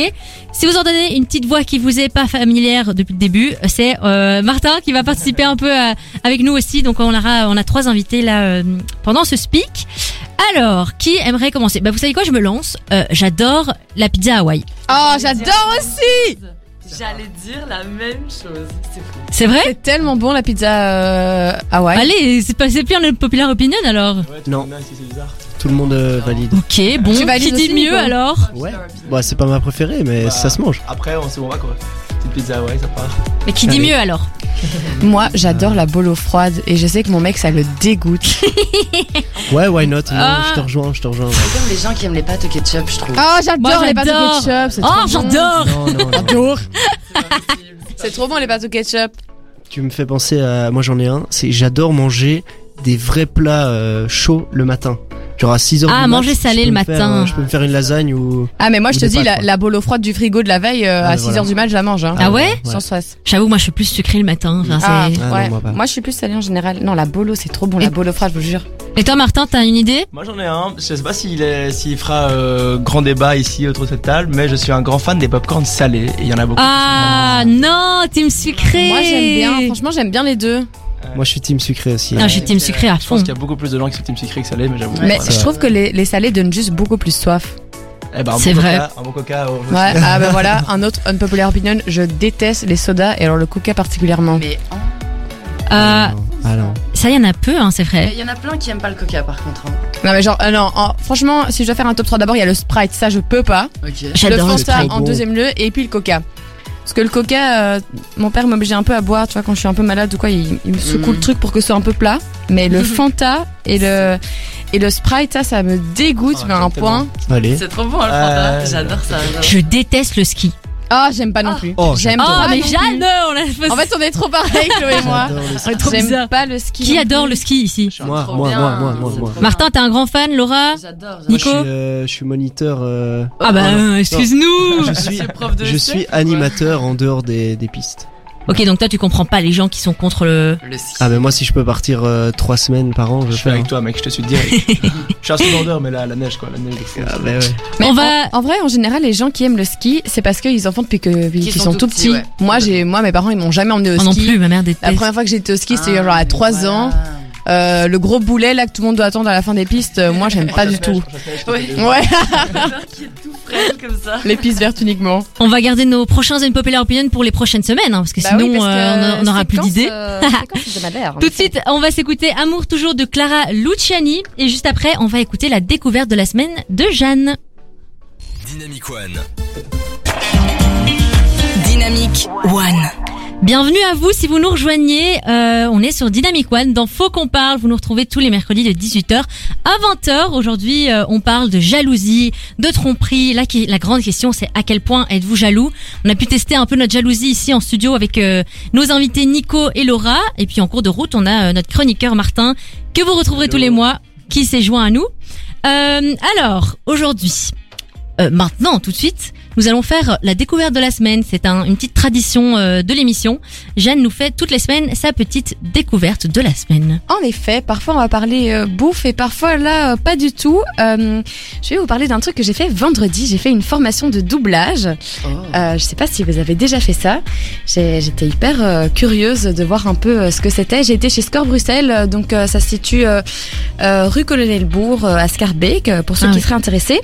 Si vous entendez une petite voix qui vous est pas familière depuis le début, c'est euh, Martin qui va participer un peu à- avec nous aussi. Donc on aura, on a trois invités là euh, pendant ce speak. Alors, qui aimerait commencer? Bah vous savez quoi, je me lance. Euh, J'adore la pizza Hawaï. Oh j'adore aussi J'allais dire la même chose. C'est fou. C'est vrai? C'est tellement bon la pizza euh, Hawaï. Allez, c'est pas c'est plus un unpopular opinion alors. Non. Tout le monde euh, valide. Ok, bon, Tu valides qui dit aussi, mieux Nico alors? Ouais. Bah, c'est pas ma préférée, mais ça se mange. Après, on on va quoi. Petite pizza, ouais, ça part. Mais qui dit Allez. mieux alors Moi j'adore la bolo froide et je sais que mon mec ça le dégoûte. Ouais, why not? Non, Ah. je te rejoins, je te rejoins. ouais. C'est comme les gens qui aiment les pâtes au ketchup, je trouve. Oh j'adore Moi, les pâtes j'adore. au ketchup. c'est Oh, trop bon. j'adore Non, non, non. J'adore. C'est trop bon les pâtes au ketchup. Tu me fais penser à. Moi, j'en ai un. C'est j'adore manger des vrais plats euh, chauds le matin. Genre à 6 heures Ah, du mat, manger salé le faire, matin. euh, je peux me faire une lasagne ou. Ah mais moi je te dis pâtes, la, la bolo froide du frigo de la veille euh, Ah, à voilà. 6h du mat je la mange hein. Ah ouais Sans stress. J'avoue, moi je suis plus sucrée le matin. Enfin, Ah, Ah, non, ouais. moi pas. moi je suis plus salée en général. Non la bolo c'est trop bon Et- la bolo froide je vous jure. Et toi Martin, t'as une idée? Moi j'en ai un, je sais pas s'il fera euh, grand débat ici autour de cette table, mais je suis un grand fan des popcorns salés et il y en a beaucoup. Ah non, team sucré Moi j'aime bien. Franchement j'aime bien les deux. Moi, je suis team sucré aussi. Ah, je suis team sucré à Je fond. pense qu'il y a beaucoup plus de gens qui sont team sucré que salé, mais j'avoue. Mais c'est je trouve que les, les salés donnent juste beaucoup plus soif. Eh ben, bon C'est vrai. coca, Un bon coca. oh, Ouais, ah ben voilà, un autre unpopular opinion, je déteste les sodas et alors le coca particulièrement. Mais Euh, Ah non. ça y en a peu, hein, c'est vrai. il y en a plein qui aiment pas le coca par contre. hein. Non mais genre, euh, non, en- franchement, si je dois faire un top 3 d'abord, il y a le Sprite, ça je peux pas. Ok. Le J'adore le Fanta Sprite. en bon. deuxième lieu et puis le coca. Parce que le coca, euh, mon père m'obligeait un peu à boire, tu vois, quand je suis un peu malade ou quoi, il, il me secoue Mm. le truc pour que ce soit un peu plat. Mais le Fanta et le, et le Sprite, ça, ça me dégoûte, Ah, mais à un point. C'est trop bon, le Euh, Fanta. J'adore ça. j'adore. Je déteste le ski. Ah, j'aime pas non plus. Oh, j'aime Oh, pas mais non plus. j'adore la En fait, on est trop pareil, Chloé et moi. J'aime pas le ski. Qui adore le ski ici Moi, moi, bien, moi, moi, moi, moi. Martin, t'es un grand fan, Laura J'adore. Moi, je suis, Nico euh, je suis moniteur. euh, Ah bah, euh, excuse-nous je suis, je suis animateur en dehors des, des pistes. Ok, donc toi, tu comprends pas les gens qui sont contre le... Le ski. Ah, mais moi, si je peux partir euh, trois semaines par an, je Je suis fais. avec toi, mec, je te suis direct. je suis un secondaire, mais là, la neige, quoi, la neige de fou. Ah, bah ouais. Mais On en- va- En, vrai, en général, les gens qui aiment le ski, c'est parce qu'ils en font depuis qu'ils sont, tout petits. ouais. Moi, j'ai, moi, mes parents, ils m'ont jamais emmené au Moi non ski. plus, ma mère La déteste. première fois que j'étais au ski, c'était Ah, genre à mais 3 voilà. ans. Euh, le gros boulet là que tout le monde doit attendre à la fin des pistes, euh, moi j'aime pas du tout. Ouais. Ouais, qui est tout frais comme ça. les pistes vertes uniquement. On va garder nos prochains Unpopular Opinion pour les prochaines semaines, hein, parce que Bah sinon, oui, parce que euh, on- on n'aura plus d'idées. hebdomadaire. Tout de suite, on va s'écouter Amour toujours de Clara Luciani. Et juste après, on va écouter la découverte de la semaine de Jeanne. Dynamic One. Dynamique One. Bienvenue à vous si vous nous rejoignez. Euh, on est sur Dynamic One dans Faut qu'on parle. Vous nous retrouvez tous les mercredis de 18h à 20h. Aujourd'hui, euh, on parle de jalousie, de tromperie. Là, qui- la grande question, c'est à quel point êtes-vous jaloux? On a pu tester un peu notre jalousie ici en studio avec euh, nos invités Nico et Laura. Et puis en cours de route, on a euh, notre chroniqueur Martin que vous retrouverez tous les mois qui s'est joint à nous. Euh, alors, aujourd'hui, euh, maintenant, tout de suite, nous allons faire la découverte de la semaine. C'est un- une petite tradition euh, de l'émission. Jeanne nous fait toutes les semaines sa petite découverte de la semaine. En effet, parfois on va parler euh, bouffe et parfois là euh, pas du tout. Euh, je vais vous parler d'un truc que j'ai fait vendredi. J'ai fait une formation de doublage. Oh. Euh, je sais pas si vous avez déjà fait ça. J'étais hyper euh, curieuse de voir un peu ce que c'était. J'ai été chez Score Bruxelles, donc ça se situe rue Colonel-Bourg euh, à Scarbeck, pour ceux Ah qui oui. seraient intéressés.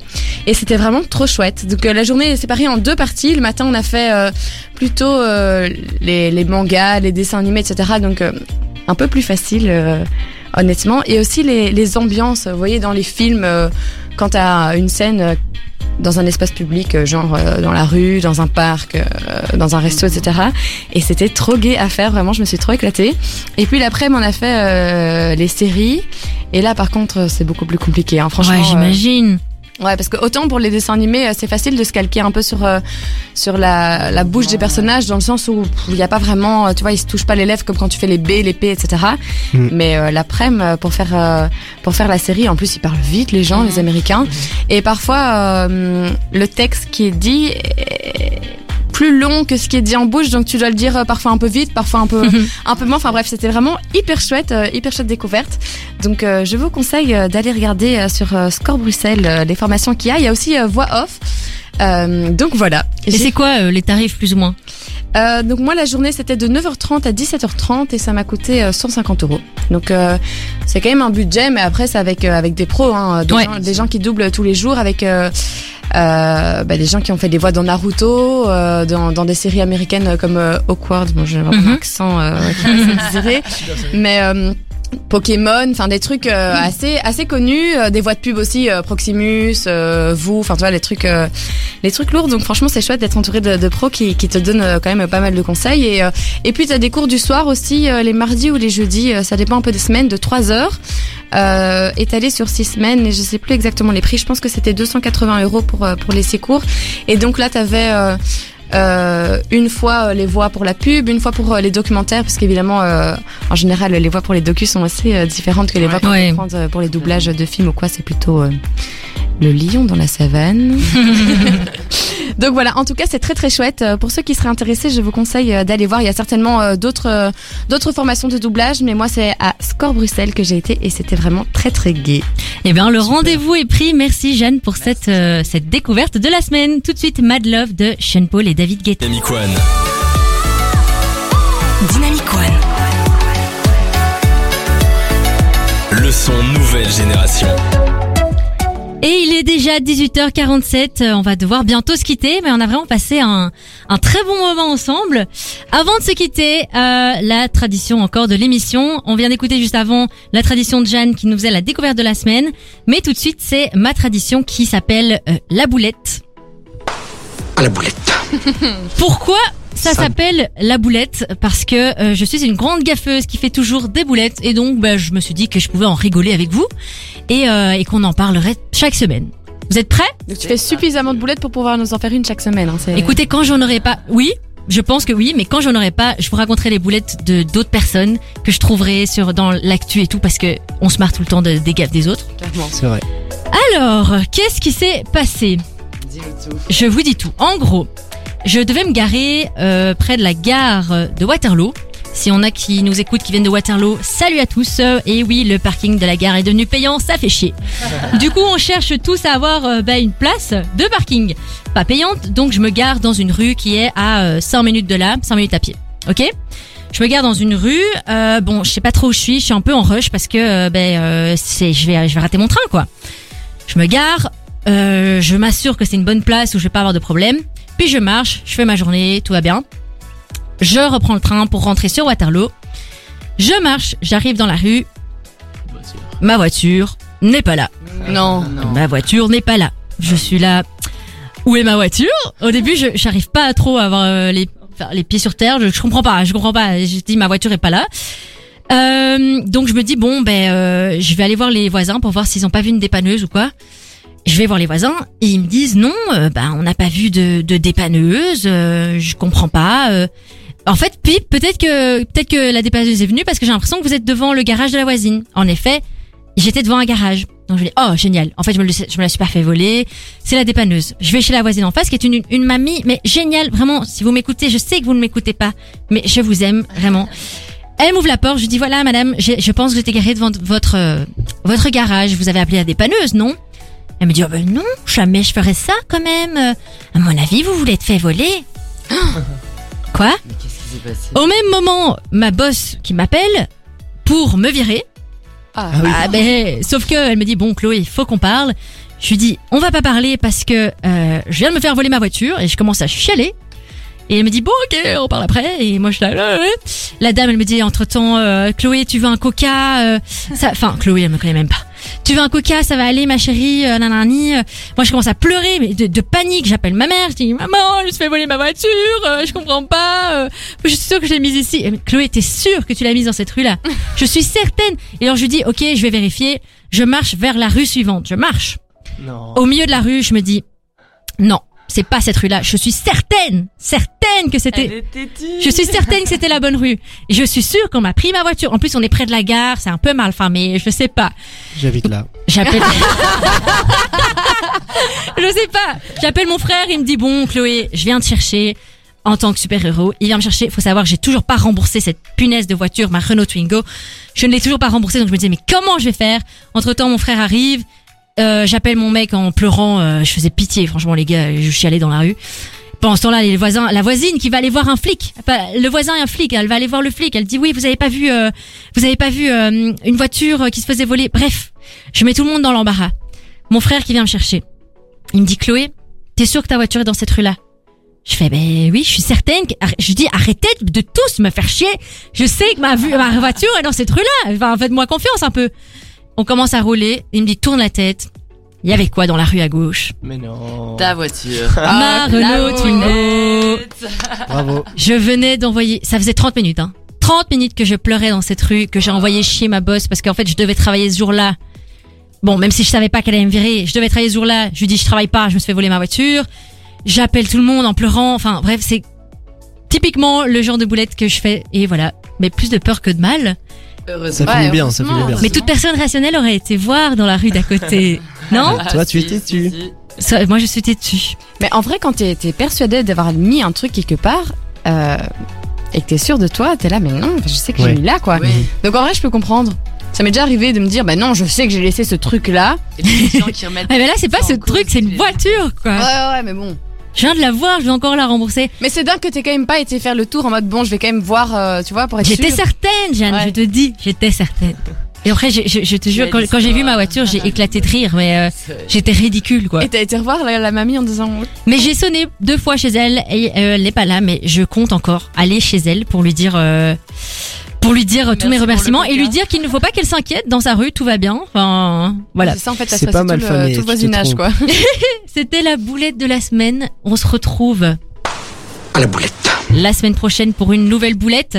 Et c'était vraiment trop chouette. Donc la journée est séparée en deux parties. Le matin, on a fait euh, plutôt euh, les, mangas, les dessins animés, etc. Donc euh, un peu plus facile. Honnêtement, et aussi les, ambiances, vous voyez dans les films, quand t'as une scène dans un espace public, genre dans la rue, dans un parc, dans un resto, etc. Et c'était trop gai à faire, vraiment, je me suis trop éclatée. Et puis l'après, on a fait les séries. Et là, par contre, c'est beaucoup plus compliqué. Hein, franchement, ouais, j'imagine. Ouais, parce que autant pour les dessins animés, euh, c'est facile de se calquer un peu sur euh, sur la, la bouche des personnages, dans le sens où il n'y a pas vraiment, euh, tu vois, ils se touchent pas les lèvres comme quand tu fais les B, les P, etc. Mm. Mais euh, l'après-midi, pour faire euh, pour faire la série, en plus ils parlent vite, les gens, les Américains, et parfois euh, le texte qui est dit est plus long que ce qui est dit en bouche, donc tu dois le dire euh, parfois un peu vite, parfois un peu un peu moins. Enfin bref, c'était vraiment hyper chouette, euh, hyper chouette découverte. Donc euh, je vous conseille euh, d'aller regarder sur Score Bruxelles les formations qu'il y a. Il y a aussi voix off. Euh, donc voilà. Et c'est quoi euh, les tarifs plus ou moins? Euh, donc moi la journée c'était de 9h30 à 17h30 et ça m'a coûté euh, 150 euros. Donc euh, c'est quand même un budget, mais après c'est avec avec des pros, hein, des, Ouais. gens, des gens qui doublent tous les jours, avec euh, euh, bah, des gens qui ont fait des voix dans Naruto, euh, dans, dans des séries américaines comme euh, Awkward. Bon, j'ai vraiment Mhm. un accent euh, qui désiré, mais euh, Pokémon, enfin des trucs euh, assez assez connus, euh, des voix de pub aussi, euh, Proximus, euh, vous, enfin tu vois les trucs euh, les trucs lourds. Donc franchement c'est chouette d'être entouré de, de pros qui, qui te donnent euh, quand même pas mal de conseils. Et euh, et puis t'as des cours du soir aussi euh, les mardis ou les jeudis, euh, ça dépend un peu des semaines, de 3 heures. Euh, étalé sur 6 semaines et je sais plus exactement les prix. Je pense que c'était 280 euros pour euh, pour les six cours. Et donc là t'avais euh, euh, une fois euh, les voix pour la pub, une fois pour euh, les documentaires, parce qu'évidemment, euh, en général, les voix pour les docus sont assez euh, différentes que les voix qu'on Ouais. euh, pour les doublages de films ou quoi. C'est plutôt euh, le lion dans la savane. Donc voilà, en tout cas, c'est très très chouette. Euh, Pour ceux qui seraient intéressés, je vous conseille euh, d'aller voir. Il y a certainement euh, d'autres d'autres formations de doublage, mais moi, c'est à Score Bruxelles que j'ai été et c'était vraiment très très gai. Eh bien, le rendez-vous est pris. Merci Jeanne pour cette euh, cette découverte de la semaine. Tout de suite, Mad Love de Sean Paul et David Guetta. Dynamic One. Dynamique One. son nouvelle génération. Et il est déjà 18h47, euh, on va devoir bientôt se quitter, mais on a vraiment passé un, un très bon moment ensemble. Avant de se quitter, euh, la tradition encore de l'émission, on vient d'écouter juste avant la tradition de Jeanne qui nous faisait la découverte de la semaine, mais tout de suite c'est ma tradition qui s'appelle euh, la boulette. À la boulette. Pourquoi ça Ça- s'appelle la boulette Parce que euh, je suis une grande gaffeuse qui fait toujours des boulettes et donc bah, je me suis dit que je pouvais en rigoler avec vous et, euh, et qu'on en parlerait chaque semaine. Vous êtes prêts? Donc tu fais suffisamment de boulettes pour pouvoir nous en faire une chaque semaine. Hein, c'est- Écoutez, quand j'en aurai pas, oui, je pense que oui, mais quand j'en aurai pas, je vous raconterai les boulettes de d'autres personnes que je trouverai sur dans l'actu et tout parce que on se marre tout le temps de, des gaffes des autres. Clairement. C'est vrai. Alors, qu'est-ce qui s'est passé? Dis-nous tout. Je vous dis tout. En gros, je devais me garer euh, près de la gare de Waterloo. Si on a qui nous écoutent, qui viennent de Waterloo, salut à tous. Et oui, le parking de la gare est devenu payant, ça fait chier. Du coup, on cherche tous à avoir euh, bah, une place de parking. Pas payante, donc je me gare dans une rue qui est à euh, 5 minutes de là, 5 minutes à pied. Ok? Je me gare dans une rue. Euh, bon, je sais pas trop où je suis. Je suis un peu en rush parce que euh, ben euh, c'est je vais je vais rater mon train quoi. Je me gare. Euh, je m'assure que c'est une bonne place où je vais pas avoir de problème. Puis je marche, je fais ma journée, tout va bien. Je reprends le train pour rentrer sur Waterloo. Je marche, j'arrive dans la rue. Ma voiture n'est pas là. Non. Ma voiture n'est pas là. Je suis là. Où est ma voiture? Au début, je j'arrive pas trop à avoir euh, les enfin, les pieds sur terre. Je, je comprends pas. Je comprends pas. J'ai dit ma voiture est pas là. Euh, donc je me dis bon ben euh, je vais aller voir les voisins pour voir s'ils ont pas vu une dépanneuse ou quoi. Je vais voir les voisins et ils me disent non, euh, ben on n'a pas vu de, de dépanneuse. euh, je comprends pas. euh. En fait, puis peut-être que peut-être que la dépanneuse est venue parce que j'ai l'impression que vous êtes devant le garage de la voisine. En effet, j'étais devant un garage. Donc je dis oh génial. En fait je me, la suis pas fait voler. C'est la dépanneuse. Je vais chez la voisine en face qui est une, une mamie mais géniale vraiment. Si vous m'écoutez, je sais que vous ne m'écoutez pas, mais je vous aime vraiment. Elle m'ouvre la porte. Je dis voilà madame, je pense que j'étais garée devant votre euh, votre garage. Vous avez appelé la dépanneuse non? Elle me dit oh ben non jamais je ferais ça quand même. Euh, À mon avis vous voulez être fait voler. Quoi? Mais qu'est-ce qui s'est passé? Au même moment ma boss qui m'appelle pour me virer. Ah, Ah ben, sauf que elle me dit bon Chloé, il faut qu'on parle. Je lui dis on va pas parler parce que euh, je viens de me faire voler ma voiture et je commence à chialer. Et elle me dit bon ok on parle après et moi je suis là. ouais, ouais. La dame elle me dit entre temps Chloé tu veux un coca euh, ça enfin Chloé elle me connaît même pas. Tu veux un coca ça va aller ma chérie euh, nanani. euh. Moi je commence à pleurer mais de, de panique j'appelle ma mère je dis maman je me suis fait voler ma voiture euh, je comprends pas euh, je suis sûre que je l'ai mise ici. Et, Chloé t'es sûre que tu l'as mise dans cette rue là Je suis certaine. Et alors je lui dis ok je vais vérifier. Je marche vers la rue suivante. Je marche. Non. Au milieu de la rue, je me dis non, c'est pas cette rue-là. Je suis certaine, certaine que c'était. Je suis certaine que c'était la bonne rue. Et je suis sûre qu'on m'a pris ma voiture. En plus, on est près de la gare, c'est un peu mal famé, je sais pas. J'habite là. J'appelle. je sais pas. J'appelle mon frère, il me dit bon, Chloé, je viens te chercher en tant que super-héros. Il vient me chercher. Faut savoir, j'ai toujours pas remboursé cette punaise de voiture, ma Renault Twingo. Je ne l'ai toujours pas remboursée, donc je me disais mais comment je vais faire? Entre temps, mon frère arrive. Euh, J'appelle mon mec en pleurant. euh, je faisais pitié, franchement, les gars. Je chialais dans la rue. Pendant ce temps-là, les voisins, la voisine qui va aller voir un flic. Le voisin est un flic. Elle va aller voir le flic. Elle dit oui, vous avez pas vu, euh, vous avez pas vu euh, une voiture euh, qui se faisait voler. Bref, je mets tout le monde dans l'embarras. Mon frère qui vient me chercher. Il me dit Chloé, t'es sûre que ta voiture est dans cette rue-là? Je fais ben oui, je suis certaine. que- Je dis arrêtez de tous me faire chier. Je sais que ma, ma voiture est dans cette rue-là. Enfin, faites-moi confiance un peu. On commence à rouler. Il me dit tourne la tête. Il y avait quoi dans la rue à gauche? Mais non. Ta voiture. Ma Renault Twingo. Bravo. Je venais d'envoyer, ça faisait 30 minutes, hein. 30 minutes que je pleurais dans cette rue, que j'ai envoyé chier ma boss parce qu'en fait je devais travailler ce jour-là. Bon, même si je savais pas qu'elle allait me virer, je devais travailler ce jour-là. Je lui dis je travaille pas, je me suis fait voler ma voiture. J'appelle tout le monde en pleurant. Enfin bref, c'est typiquement le genre de boulette que je fais et voilà. Mais plus de peur que de mal. Heureusement. Ça Ouais, finit bien, ça finit bien. Mais toute personne rationnelle aurait été voir dans la rue d'à côté. non Toi, tu si, étais tu. Ça, Moi je suis têtue. Mais en vrai, quand t'es t'es persuadé d'avoir mis un truc quelque part euh, et que t'es sûr de toi, t'es là, mais non, je sais que Ouais. j'ai mis là, quoi. Oui. Donc en vrai, je peux comprendre. Ça m'est déjà arrivé de me dire, bah non, je sais que j'ai laissé ce truc là. Et gens qui remettent. Ah mais là c'est pas ce truc, c'est une voiture quoi. Ouais, ouais, mais bon. Je viens de la voir, je vais encore la rembourser. Mais c'est dingue que t'aies quand même pas été faire le tour en mode, bon, je vais quand même voir, euh, tu vois, pour être J'étais certaine, Jeanne, Ouais. je te dis, j'étais certaine. Et après, j'ai- je, je te jure, quand, quand j'ai vu ma voiture, j'ai éclaté de rire, mais euh, j'étais ridicule, quoi. Et t'as été revoir la, la mamie en disant Mais j'ai sonné deux fois chez elle et euh, elle n'est pas là, mais je compte encore aller chez elle pour lui dire. Euh, pour lui dire tous Merci mes remerciements et lui dire qu'il ne faut pas qu'elle s'inquiète dans sa rue, tout va bien. Enfin, voilà. C'est ça en fait, ça C'est se pas passe mal tout, le, tout voisinage quoi. C'était la boulette de la semaine. On se retrouve À la boulette. la semaine prochaine pour une nouvelle boulette.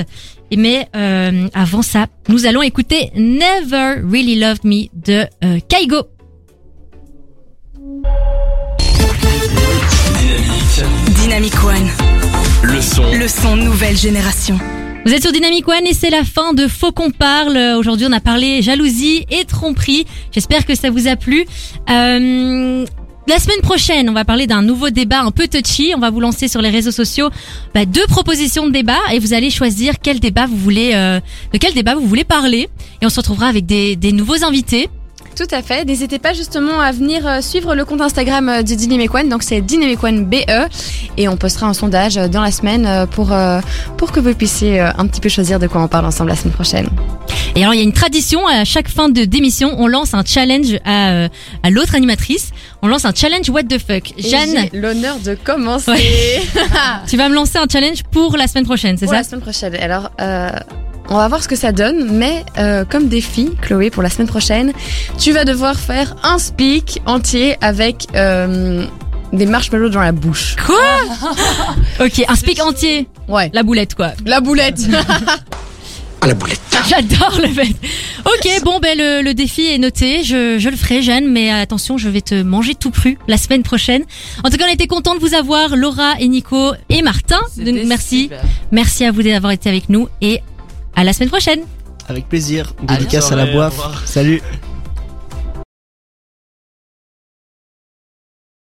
Et Mais euh, avant ça, nous allons écouter Never Really Loved Me de euh, Kaigo. Dynamique. Dynamic One, Le son. le son nouvelle génération. Vous êtes sur Dynamic One et c'est la fin de Faut qu'on parle. Aujourd'hui, on a parlé jalousie et tromperie. J'espère que ça vous a plu. Euh, la semaine prochaine, on va parler d'un nouveau débat un peu touchy. On va vous lancer sur les réseaux sociaux bah, deux propositions de débat et vous allez choisir quel débat vous voulez, euh, de quel débat vous voulez parler. Et on se retrouvera avec des nouveaux invités. Tout à fait. N'hésitez pas justement à venir euh, suivre le compte Instagram euh, de Dynamic One. Donc c'est Dynamic One BE. Et on postera un sondage euh, dans la semaine pour, pour que vous puissiez un petit peu choisir de quoi on parle ensemble la semaine prochaine. Et alors, il y a une tradition à chaque fin de d'émission, on lance un challenge à, à l'autre animatrice. On lance un challenge What the fuck. Jeanne, J'ai l'honneur de commencer. Ouais. tu vas me lancer un challenge pour la semaine prochaine, c'est ça la semaine prochaine. Alors, euh, on va voir ce que ça donne, mais euh, comme défi, Chloé, pour la semaine prochaine, tu vas devoir faire un speak entier avec euh, des marshmallows dans la bouche. Quoi? Ok, un speak entier? Ouais. La boulette, quoi. La boulette. À la boulette. J'adore le fait. Ok, bon, ben le, le défi est noté. Je, je le ferai, Jeanne, mais attention, je vais te manger tout cru la semaine prochaine. En tout cas, on était content de vous avoir, Laura et Nico et Martin. Merci, super. merci à vous d'avoir été avec nous et à la semaine prochaine. Avec plaisir. À Dédicace à la boîte. Salut.